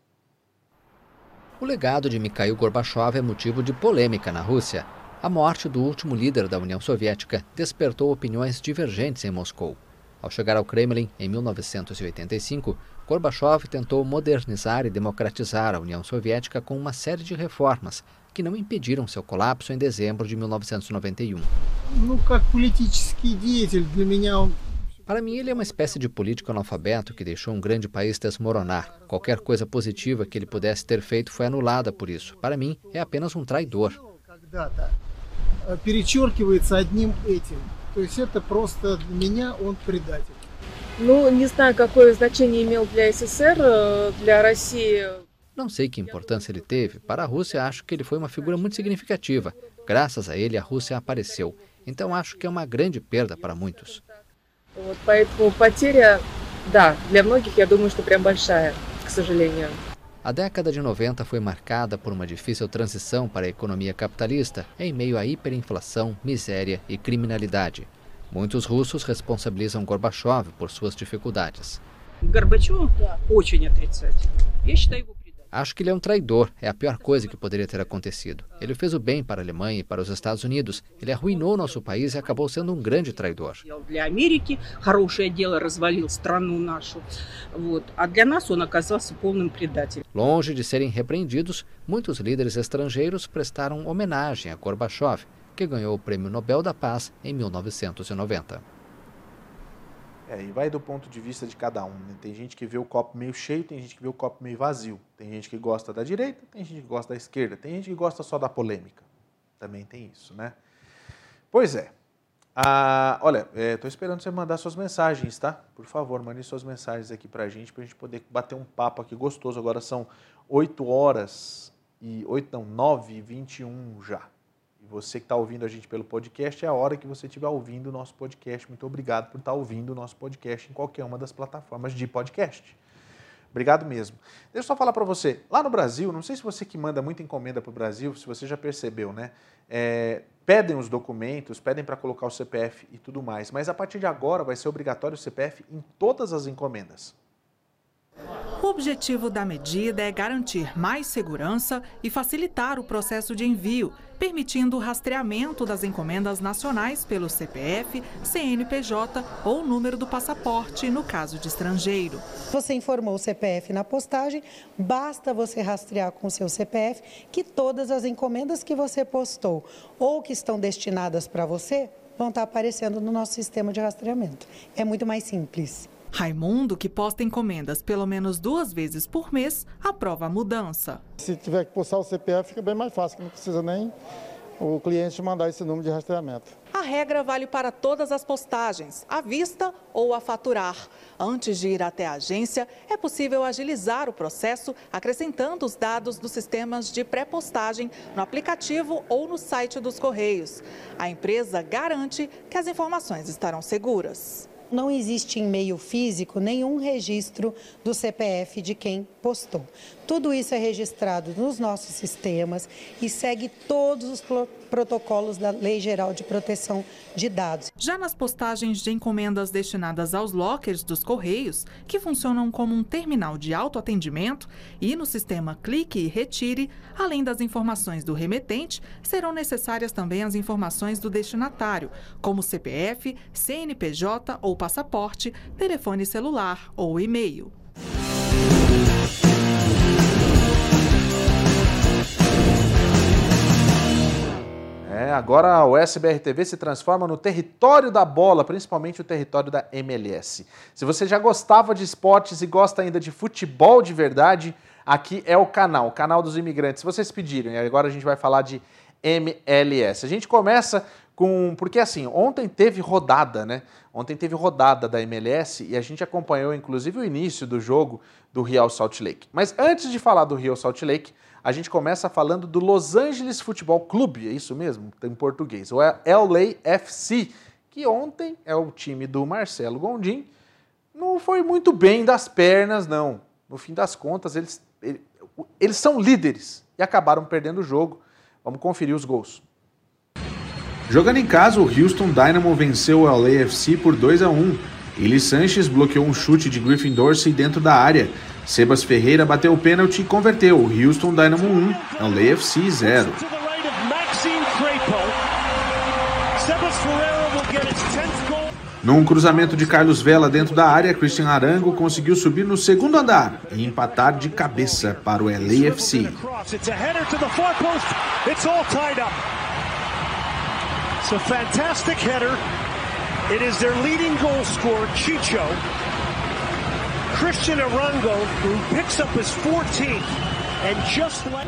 O legado de Mikhail Gorbachev é motivo de polêmica na Rússia. A morte do último líder da União Soviética despertou opiniões divergentes em Moscou. Ao chegar ao Kremlin em 1985, Gorbachev tentou modernizar e democratizar a União Soviética com uma série de reformas que não impediram seu colapso em dezembro de 1991. Para mim, ele é uma espécie de político analfabeto que deixou um grande país desmoronar. Qualquer coisa positiva que ele pudesse ter feito foi anulada por isso. Para mim, é apenas um traidor. То есть это просто для меня он предатель. Ну, не знаю, какое значение имел для СССР, э, для России. Não sei que importância ele teve. Para a Rússia, acho que ele foi uma figura muito significativa. Graças a ele, a Rússia apareceu. Então, acho que é uma grande perda para muitos. Вот поэтому потеря, да, для многих, я думаю, что прям большая, к сожалению. A década de 90 foi marcada por uma difícil transição para a economia capitalista, em meio à hiperinflação, miséria e criminalidade. Muitos russos responsabilizam Gorbachev por suas dificuldades. Gorbachev очень отрицательный. Я считаю его Acho que ele é um traidor. É a pior coisa que poderia ter acontecido. Ele fez o bem para a Alemanha e para os Estados Unidos. Ele arruinou nosso país e acabou sendo um grande traidor. Longe de serem repreendidos, muitos líderes estrangeiros prestaram homenagem a Gorbachev, que ganhou o Prêmio Nobel da Paz em 1990. É, e vai do ponto de vista de cada um. Né? Tem gente que vê o copo meio cheio, tem gente que vê o copo meio vazio. Tem gente que gosta da direita, tem gente que gosta da esquerda, tem gente que gosta só da polêmica. Também tem isso, né? Pois é. Ah, olha, estou é, esperando você mandar suas mensagens, tá? Por favor, mande suas mensagens aqui para a gente, para a gente poder bater um papo aqui gostoso. Agora são 8 horas e 8, não, 9 e 21 já você que está ouvindo a gente pelo podcast, é a hora que você estiver ouvindo o nosso podcast. Muito obrigado por estar tá ouvindo o nosso podcast em qualquer uma das plataformas de podcast. Obrigado mesmo. Deixa eu só falar para você, lá no Brasil, não sei se você que manda muita encomenda para o Brasil, se você já percebeu, né? É, pedem os documentos, pedem para colocar o CPF e tudo mais, mas a partir de agora vai ser obrigatório o CPF em todas as encomendas. O objetivo da medida é garantir mais segurança e facilitar o processo de envio, permitindo o rastreamento das encomendas nacionais pelo CPF, CNPJ ou número do passaporte, no caso de estrangeiro. Você informou o CPF na postagem, basta você rastrear com o seu CPF que todas as encomendas que você postou ou que estão destinadas para você vão estar aparecendo no nosso sistema de rastreamento. É muito mais simples. Raimundo, que posta encomendas pelo menos duas vezes por mês, aprova a mudança. Se tiver que postar o CPF, fica bem mais fácil, não precisa nem o cliente mandar esse número de rastreamento. A regra vale para todas as postagens, à vista ou a faturar. Antes de ir até a agência, é possível agilizar o processo acrescentando os dados dos sistemas de pré-postagem no aplicativo ou no site dos Correios. A empresa garante que as informações estarão seguras não existe em meio físico nenhum registro do CPF de quem postou. Tudo isso é registrado nos nossos sistemas e segue todos os protocolos da Lei Geral de Proteção de Dados. Já nas postagens de encomendas destinadas aos lockers dos Correios, que funcionam como um terminal de autoatendimento, e no sistema Clique e Retire, além das informações do remetente, serão necessárias também as informações do destinatário, como CPF, CNPJ ou passaporte, telefone celular ou e-mail. É, agora o SBR-TV se transforma no território da bola, principalmente o território da MLS. Se você já gostava de esportes e gosta ainda de futebol de verdade, aqui é o canal, o canal dos imigrantes. Se vocês pedirem, agora a gente vai falar de MLS. A gente começa com. Porque assim, ontem teve rodada, né? Ontem teve rodada da MLS e a gente acompanhou inclusive o início do jogo do Real Salt Lake. Mas antes de falar do Real Salt Lake, a gente começa falando do Los Angeles Futebol Clube, é isso mesmo? Em português, o LAFC, que ontem é o time do Marcelo Gondim. Não foi muito bem das pernas, não. No fim das contas, eles, eles são líderes e acabaram perdendo o jogo. Vamos conferir os gols. Jogando em casa, o Houston Dynamo venceu o LAFC por 2 a 1. Eli Sanches bloqueou um chute de Griffin Dorsey dentro da área Sebas Ferreira bateu o pênalti e converteu. Houston Dynamo 1, LAFC 0. Num cruzamento de Carlos Vela dentro da área, Christian Arango conseguiu subir no segundo andar e empatar de cabeça para o LAFC. It's a fantastic header. It is their leading goal scorer, Chicho, Christian Arango, who picks up his 14th.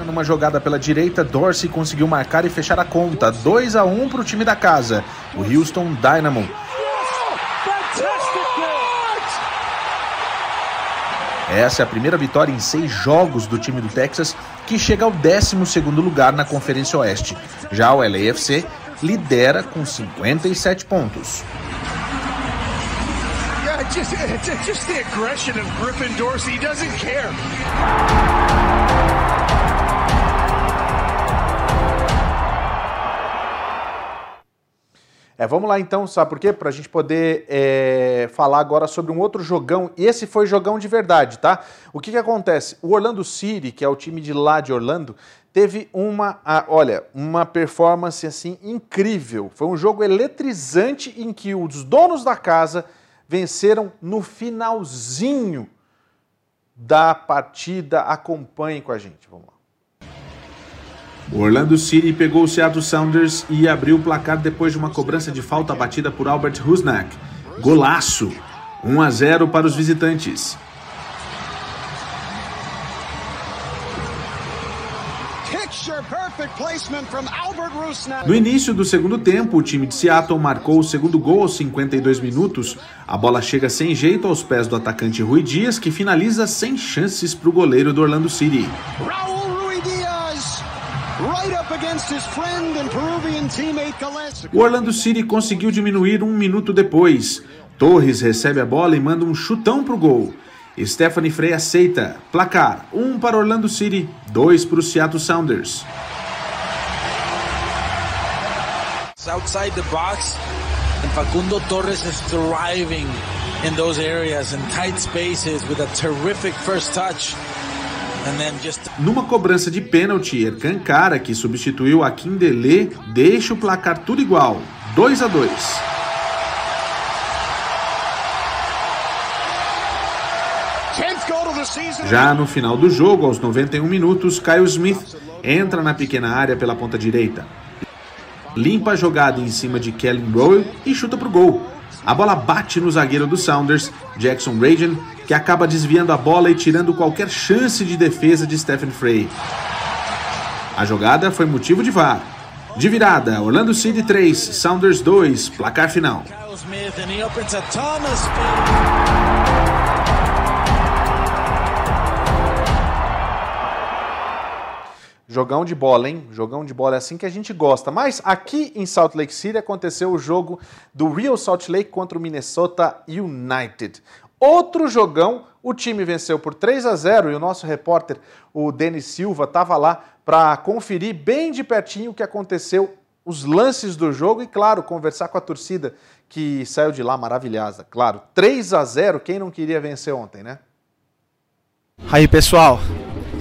Numa jogada pela direita, Dorsey conseguiu marcar e fechar a conta. 2 a 1 para o time da casa, o Houston Dynamo. Essa é a primeira vitória em seis jogos do time do Texas, que chega ao 12 lugar na Conferência Oeste. Já o LAFC lidera com 57 pontos Just, just the aggression of Griffin Dorsey. He doesn't care. É, vamos lá então, sabe por quê? Para a gente poder é, falar agora sobre um outro jogão. e Esse foi jogão de verdade, tá? O que, que acontece? O Orlando City, que é o time de lá de Orlando, teve uma, olha, uma performance assim incrível. Foi um jogo eletrizante em que os donos da casa venceram no finalzinho da partida. Acompanhe com a gente, vamos lá. O Orlando City pegou o Seattle Sounders e abriu o placar depois de uma cobrança de falta batida por Albert Husnak. Golaço! 1 a 0 para os visitantes. No início do segundo tempo, o time de Seattle marcou o segundo gol aos 52 minutos. A bola chega sem jeito aos pés do atacante Rui Dias, que finaliza sem chances para o goleiro do Orlando City. O Orlando City conseguiu diminuir um minuto depois. Torres recebe a bola e manda um chutão para o gol. Stephanie Frey aceita. Placar: 1 um para Orlando City, 2 para o Seattle Sounders. Outside the box, and Facundo Torres is thriving in those areas in tight spaces with a terrific first touch. Just... Numa cobrança de pênalti, Erkan Cara, que substituiu a Kindele, deixa o placar tudo igual, 2 a 2. Já no final do jogo, aos 91 minutos, Kyle Smith entra na pequena área pela ponta direita. Limpa a jogada em cima de Kellen Rowe e chuta para o gol. A bola bate no zagueiro do Sounders, Jackson Ragen, que acaba desviando a bola e tirando qualquer chance de defesa de Stephen Frey. A jogada foi motivo de VAR. De virada, Orlando City 3, Sounders 2, placar final. Jogão de bola, hein? Jogão de bola é assim que a gente gosta. Mas aqui em Salt Lake City aconteceu o jogo do Real Salt Lake contra o Minnesota United. Outro jogão, o time venceu por 3 a 0 e o nosso repórter, o Denis Silva, estava lá para conferir bem de pertinho o que aconteceu, os lances do jogo e, claro, conversar com a torcida que saiu de lá maravilhosa. Claro, 3 a 0 quem não queria vencer ontem, né? Aí, pessoal,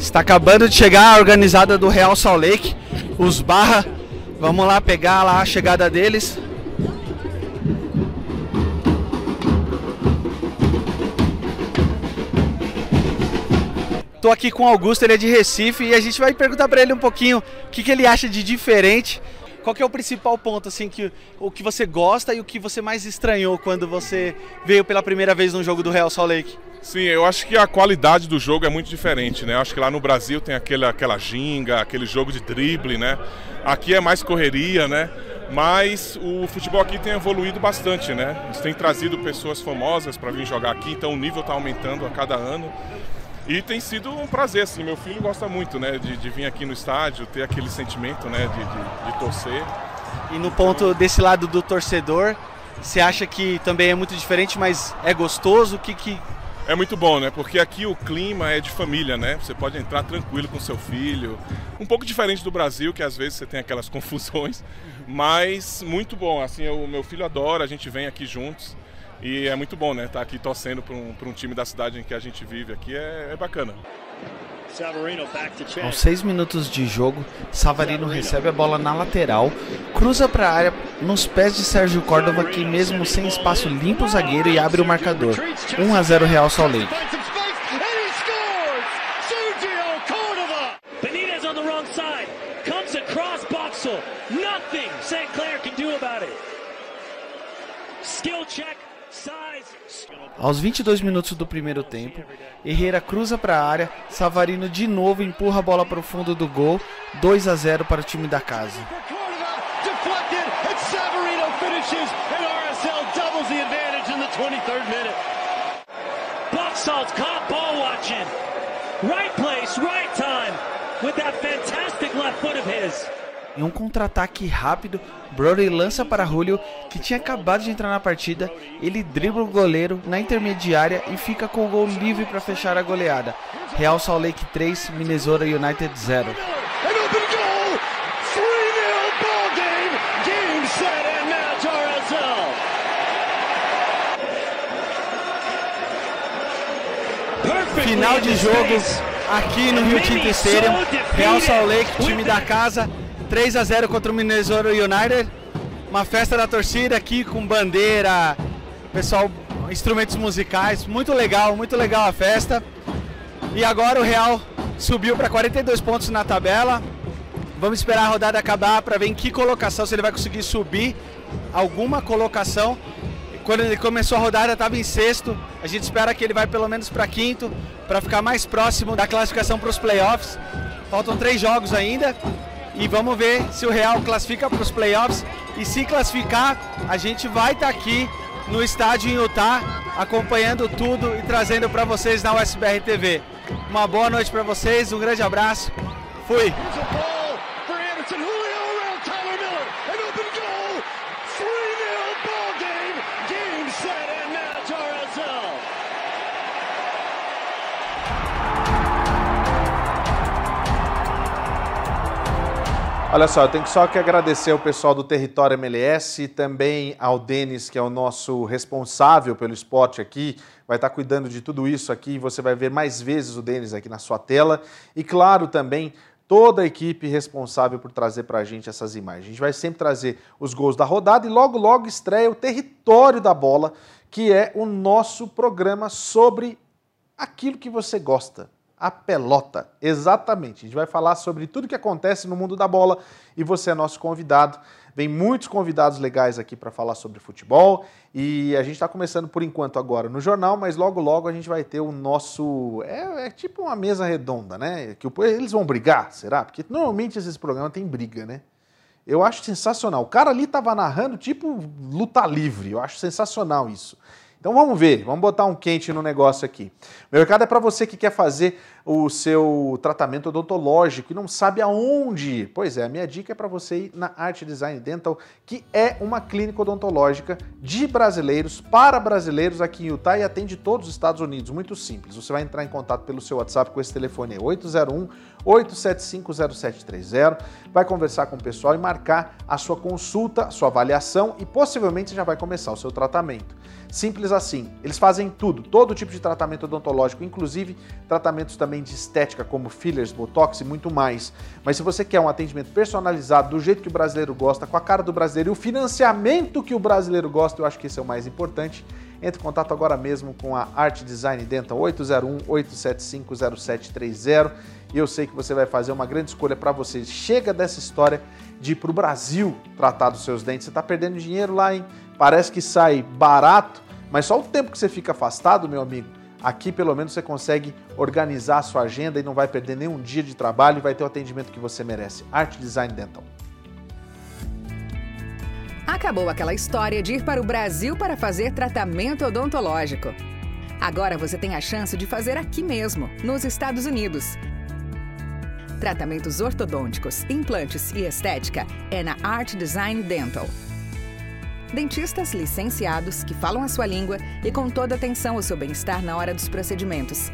Está acabando de chegar a organizada do Real Salt Lake, os Barra. Vamos lá pegar lá a chegada deles. Tô aqui com o Augusto, ele é de Recife e a gente vai perguntar para ele um pouquinho o que, que ele acha de diferente qual é o principal ponto assim que o que você gosta e o que você mais estranhou quando você veio pela primeira vez num jogo do Real Salt Lake? Sim, eu acho que a qualidade do jogo é muito diferente, né? Eu acho que lá no Brasil tem aquele, aquela ginga, aquele jogo de drible, né? Aqui é mais correria, né? Mas o futebol aqui tem evoluído bastante, né? Eles têm trazido pessoas famosas para vir jogar aqui, então o nível está aumentando a cada ano. E tem sido um prazer, assim. Meu filho gosta muito, né? De, de vir aqui no estádio, ter aquele sentimento, né? De, de, de torcer. E no ponto desse lado do torcedor, você acha que também é muito diferente, mas é gostoso? O que, que é muito bom, né? Porque aqui o clima é de família, né? Você pode entrar tranquilo com seu filho. Um pouco diferente do Brasil, que às vezes você tem aquelas [LAUGHS] confusões, mas muito bom. Assim, o meu filho adora, a gente vem aqui juntos. E é muito bom, né? Estar tá aqui torcendo para um, um time da cidade em que a gente vive aqui é, é bacana. Aos seis minutos de jogo, Savarino recebe a bola na lateral, cruza para a área nos pés de Sérgio Córdova, que mesmo sem espaço limpa o zagueiro e abre o marcador. 1 a 0 Real Salt Lake. Skill check. Aos 22 minutos do primeiro tempo, Herrera cruza para a área, Savarino de novo empurra a bola para o fundo do gol, 2 a 0 para o time da casa. Right place, right Em um contra-ataque rápido, Brody lança para Julio, que tinha acabado de entrar na partida. Ele dribla o goleiro na intermediária e fica com o gol livre para fechar a goleada. Real Salt Lake 3, Minnesota United 0. Final de jogo aqui no Rio Tinto Stadium. Real Salt Lake, time da casa, 3 a 0 contra o Minnesota United. Uma festa da torcida aqui com bandeira, pessoal, instrumentos musicais, muito legal, muito legal a festa. E agora o Real subiu para 42 pontos na tabela. Vamos esperar a rodada acabar para ver em que colocação, se ele vai conseguir subir alguma colocação. Quando ele começou a rodada estava em sexto. A gente espera que ele vai pelo menos para quinto, para ficar mais próximo da classificação para os playoffs. Faltam três jogos ainda e vamos ver se o Real classifica para os playoffs. E se classificar, a gente vai estar tá aqui no estádio em Utah, acompanhando tudo e trazendo para vocês na USBR TV. Uma boa noite para vocês, um grande abraço. Fui! Olha só, eu tenho só que agradecer ao pessoal do Território MLS, também ao Denis, que é o nosso responsável pelo esporte aqui, vai estar cuidando de tudo isso aqui, você vai ver mais vezes o Denis aqui na sua tela. E claro, também toda a equipe responsável por trazer para a gente essas imagens. A gente vai sempre trazer os gols da rodada e logo, logo estreia o Território da Bola, que é o nosso programa sobre aquilo que você gosta a pelota. Exatamente. A gente vai falar sobre tudo que acontece no mundo da bola e você é nosso convidado. Vem muitos convidados legais aqui para falar sobre futebol e a gente está começando por enquanto agora no jornal, mas logo logo a gente vai ter o nosso é, é tipo uma mesa redonda, né? Que eles vão brigar, será? Porque normalmente esses programas têm briga, né? Eu acho sensacional. O cara ali tava narrando tipo luta livre. Eu acho sensacional isso. Então vamos ver, vamos botar um quente no negócio aqui. Recado é para você que quer fazer o seu tratamento odontológico e não sabe aonde. Pois é, a minha dica é para você ir na Art Design Dental, que é uma clínica odontológica de brasileiros para brasileiros aqui em Utah e atende todos os Estados Unidos. Muito simples. Você vai entrar em contato pelo seu WhatsApp com esse telefone 801 8750730, vai conversar com o pessoal e marcar a sua consulta, sua avaliação e possivelmente já vai começar o seu tratamento. Simples assim. Eles fazem tudo, todo tipo de tratamento odontológico, inclusive tratamentos também de estética, como fillers, botox e muito mais. Mas se você quer um atendimento personalizado, do jeito que o brasileiro gosta, com a cara do brasileiro e o financiamento que o brasileiro gosta, eu acho que esse é o mais importante. Entre em contato agora mesmo com a Art Design Dental 801 875 0730 e eu sei que você vai fazer uma grande escolha para você. Chega dessa história de ir para o Brasil tratar dos seus dentes. Você está perdendo dinheiro lá, hein? Parece que sai barato, mas só o tempo que você fica afastado, meu amigo, aqui pelo menos você consegue organizar a sua agenda e não vai perder nenhum dia de trabalho e vai ter o atendimento que você merece. Art Design Dental. Acabou aquela história de ir para o Brasil para fazer tratamento odontológico. Agora você tem a chance de fazer aqui mesmo, nos Estados Unidos. Tratamentos ortodônticos, implantes e estética é na Art Design Dental. Dentistas licenciados que falam a sua língua e com toda atenção ao seu bem-estar na hora dos procedimentos.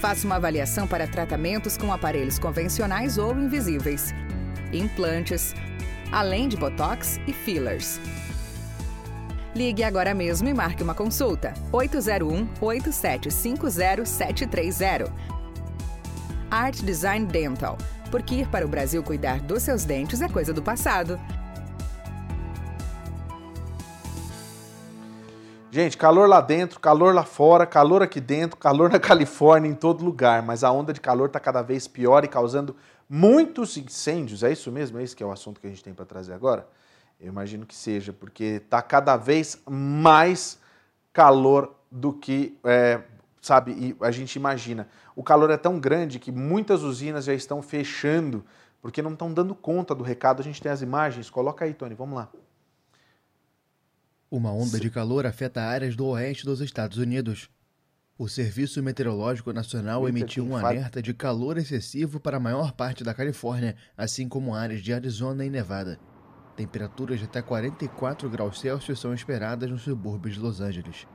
Faça uma avaliação para tratamentos com aparelhos convencionais ou invisíveis, implantes, além de botox e fillers. Ligue agora mesmo e marque uma consulta. 801 8750 730 Art Design Dental, porque ir para o Brasil cuidar dos seus dentes é coisa do passado. Gente, calor lá dentro, calor lá fora, calor aqui dentro, calor na [LAUGHS] Califórnia, em todo lugar, mas a onda de calor está cada vez pior e causando muitos incêndios. É isso mesmo? É isso que é o assunto que a gente tem para trazer agora? Eu imagino que seja, porque está cada vez mais calor do que, é, sabe, a gente imagina o calor é tão grande que muitas usinas já estão fechando porque não estão dando conta do recado. A gente tem as imagens, coloca aí, Tony, vamos lá. Uma onda de calor afeta áreas do oeste dos Estados Unidos. O Serviço Meteorológico Nacional emitiu um alerta de calor excessivo para a maior parte da Califórnia, assim como áreas de Arizona e Nevada. Temperaturas de até 44 graus Celsius são esperadas nos subúrbios de Los Angeles.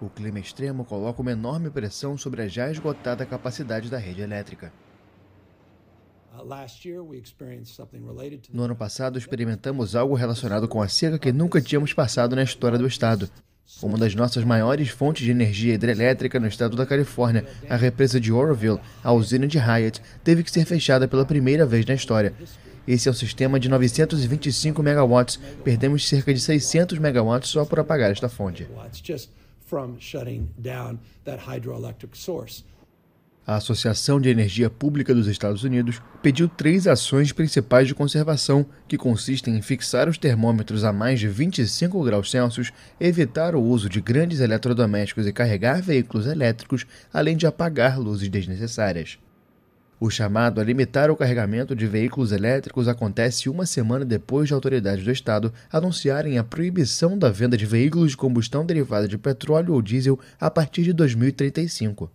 O clima extremo coloca uma enorme pressão sobre a já esgotada capacidade da rede elétrica. Uh, no ano passado, experimentamos algo relacionado com a seca que nunca tínhamos passado na história do estado. Uma das nossas maiores fontes de energia hidrelétrica no estado da Califórnia, a represa de Oroville, a usina de Hyatt, teve que ser fechada pela primeira vez na história. Esse é um sistema de 925 megawatts. Perdemos cerca de 600 megawatts só por apagar esta fonte. A Associação de Energia Pública dos Estados Unidos pediu três ações principais de conservação, que consistem em fixar os termômetros a mais de 25 graus Celsius, evitar o uso de grandes eletrodomésticos e carregar veículos elétricos, além de apagar luzes desnecessárias. O chamado a limitar o carregamento de veículos elétricos acontece uma semana depois de autoridades do Estado anunciarem a proibição da venda de veículos de combustão derivada de petróleo ou diesel a partir de 2035.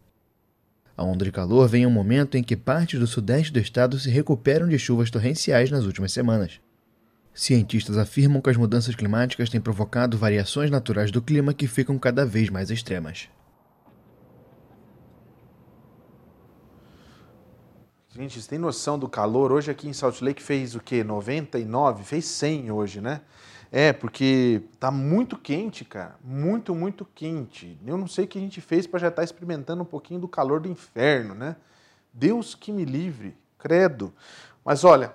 A onda de calor vem em um momento em que partes do sudeste do estado se recuperam de chuvas torrenciais nas últimas semanas. Cientistas afirmam que as mudanças climáticas têm provocado variações naturais do clima que ficam cada vez mais extremas. Gente, você tem noção do calor? Hoje aqui em Salt Lake fez o quê? 99? Fez 100 hoje, né? É, porque tá muito quente, cara. Muito, muito quente. Eu não sei o que a gente fez para já estar tá experimentando um pouquinho do calor do inferno, né? Deus que me livre, credo. Mas olha,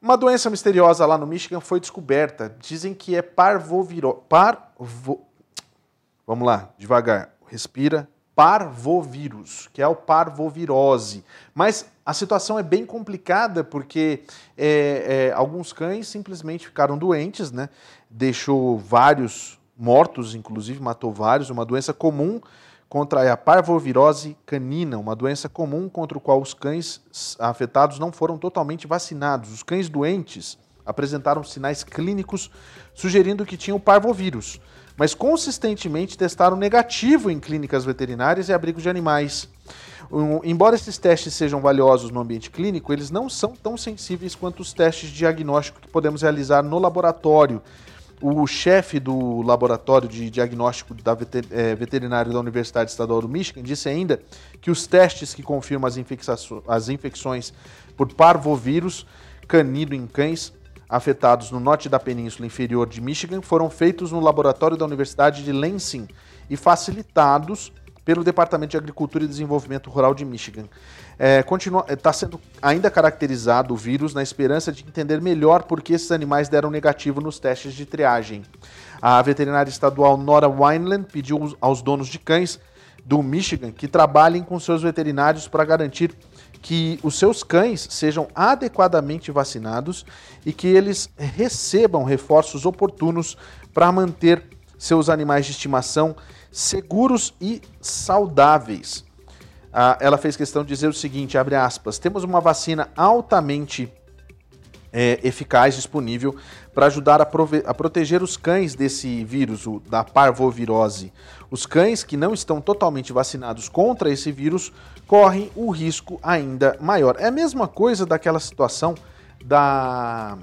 uma doença misteriosa lá no Michigan foi descoberta. Dizem que é parvovirose. Parvo... Vamos lá, devagar. Respira. Parvovírus, que é o parvovirose. Mas a situação é bem complicada porque é, é, alguns cães simplesmente ficaram doentes, né? deixou vários mortos, inclusive matou vários, uma doença comum contra a parvovirose canina, uma doença comum contra o qual os cães afetados não foram totalmente vacinados. Os cães doentes apresentaram sinais clínicos sugerindo que tinham parvovírus, mas consistentemente testaram negativo em clínicas veterinárias e abrigos de animais. Um, embora esses testes sejam valiosos no ambiente clínico, eles não são tão sensíveis quanto os testes de diagnóstico que podemos realizar no laboratório. O chefe do laboratório de diagnóstico da veter, é, veterinário da Universidade Estadual do Michigan disse ainda que os testes que confirmam as, as infecções por parvovírus canino em cães afetados no norte da Península Inferior de Michigan foram feitos no laboratório da Universidade de Lansing e facilitados pelo Departamento de Agricultura e Desenvolvimento Rural de Michigan. Está é, sendo ainda caracterizado o vírus na esperança de entender melhor por que esses animais deram negativo nos testes de triagem. A veterinária estadual Nora Wineland pediu aos donos de cães do Michigan que trabalhem com seus veterinários para garantir que os seus cães sejam adequadamente vacinados e que eles recebam reforços oportunos para manter seus animais de estimação seguros e saudáveis. Ah, ela fez questão de dizer o seguinte, abre aspas, temos uma vacina altamente é, eficaz disponível para ajudar a, a, proteger os cães desse vírus, o, da parvovirose. Os cães que não estão totalmente vacinados contra esse vírus correm o risco ainda maior. É a mesma coisa daquela situação da,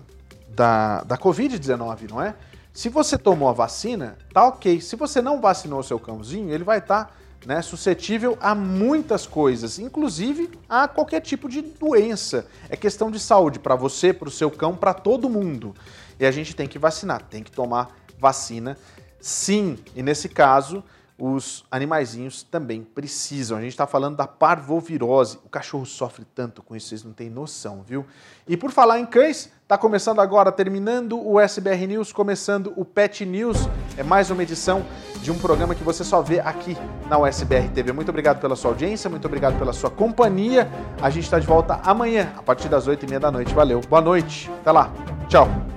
da, da Covid-19, não é? Se você tomou a vacina, tá ok. Se você não vacinou seu cãozinho, ele vai estar tá, né, suscetível a muitas coisas, inclusive a qualquer tipo de doença. É questão de saúde para você, para o seu cão, para todo mundo. E a gente tem que vacinar, tem que tomar vacina, sim. E nesse caso, os animaizinhos também precisam. A gente está falando da parvovirose. O cachorro sofre tanto com isso, vocês não têm noção, viu? E por falar em cães, está começando agora, terminando o SBR News, começando o Pet News. É mais uma edição de um programa que você só vê aqui na USBR TV. Muito obrigado pela sua audiência, muito obrigado pela sua companhia. A gente está de volta amanhã, a partir das 8h30 da noite. Valeu, boa noite, até lá, tchau.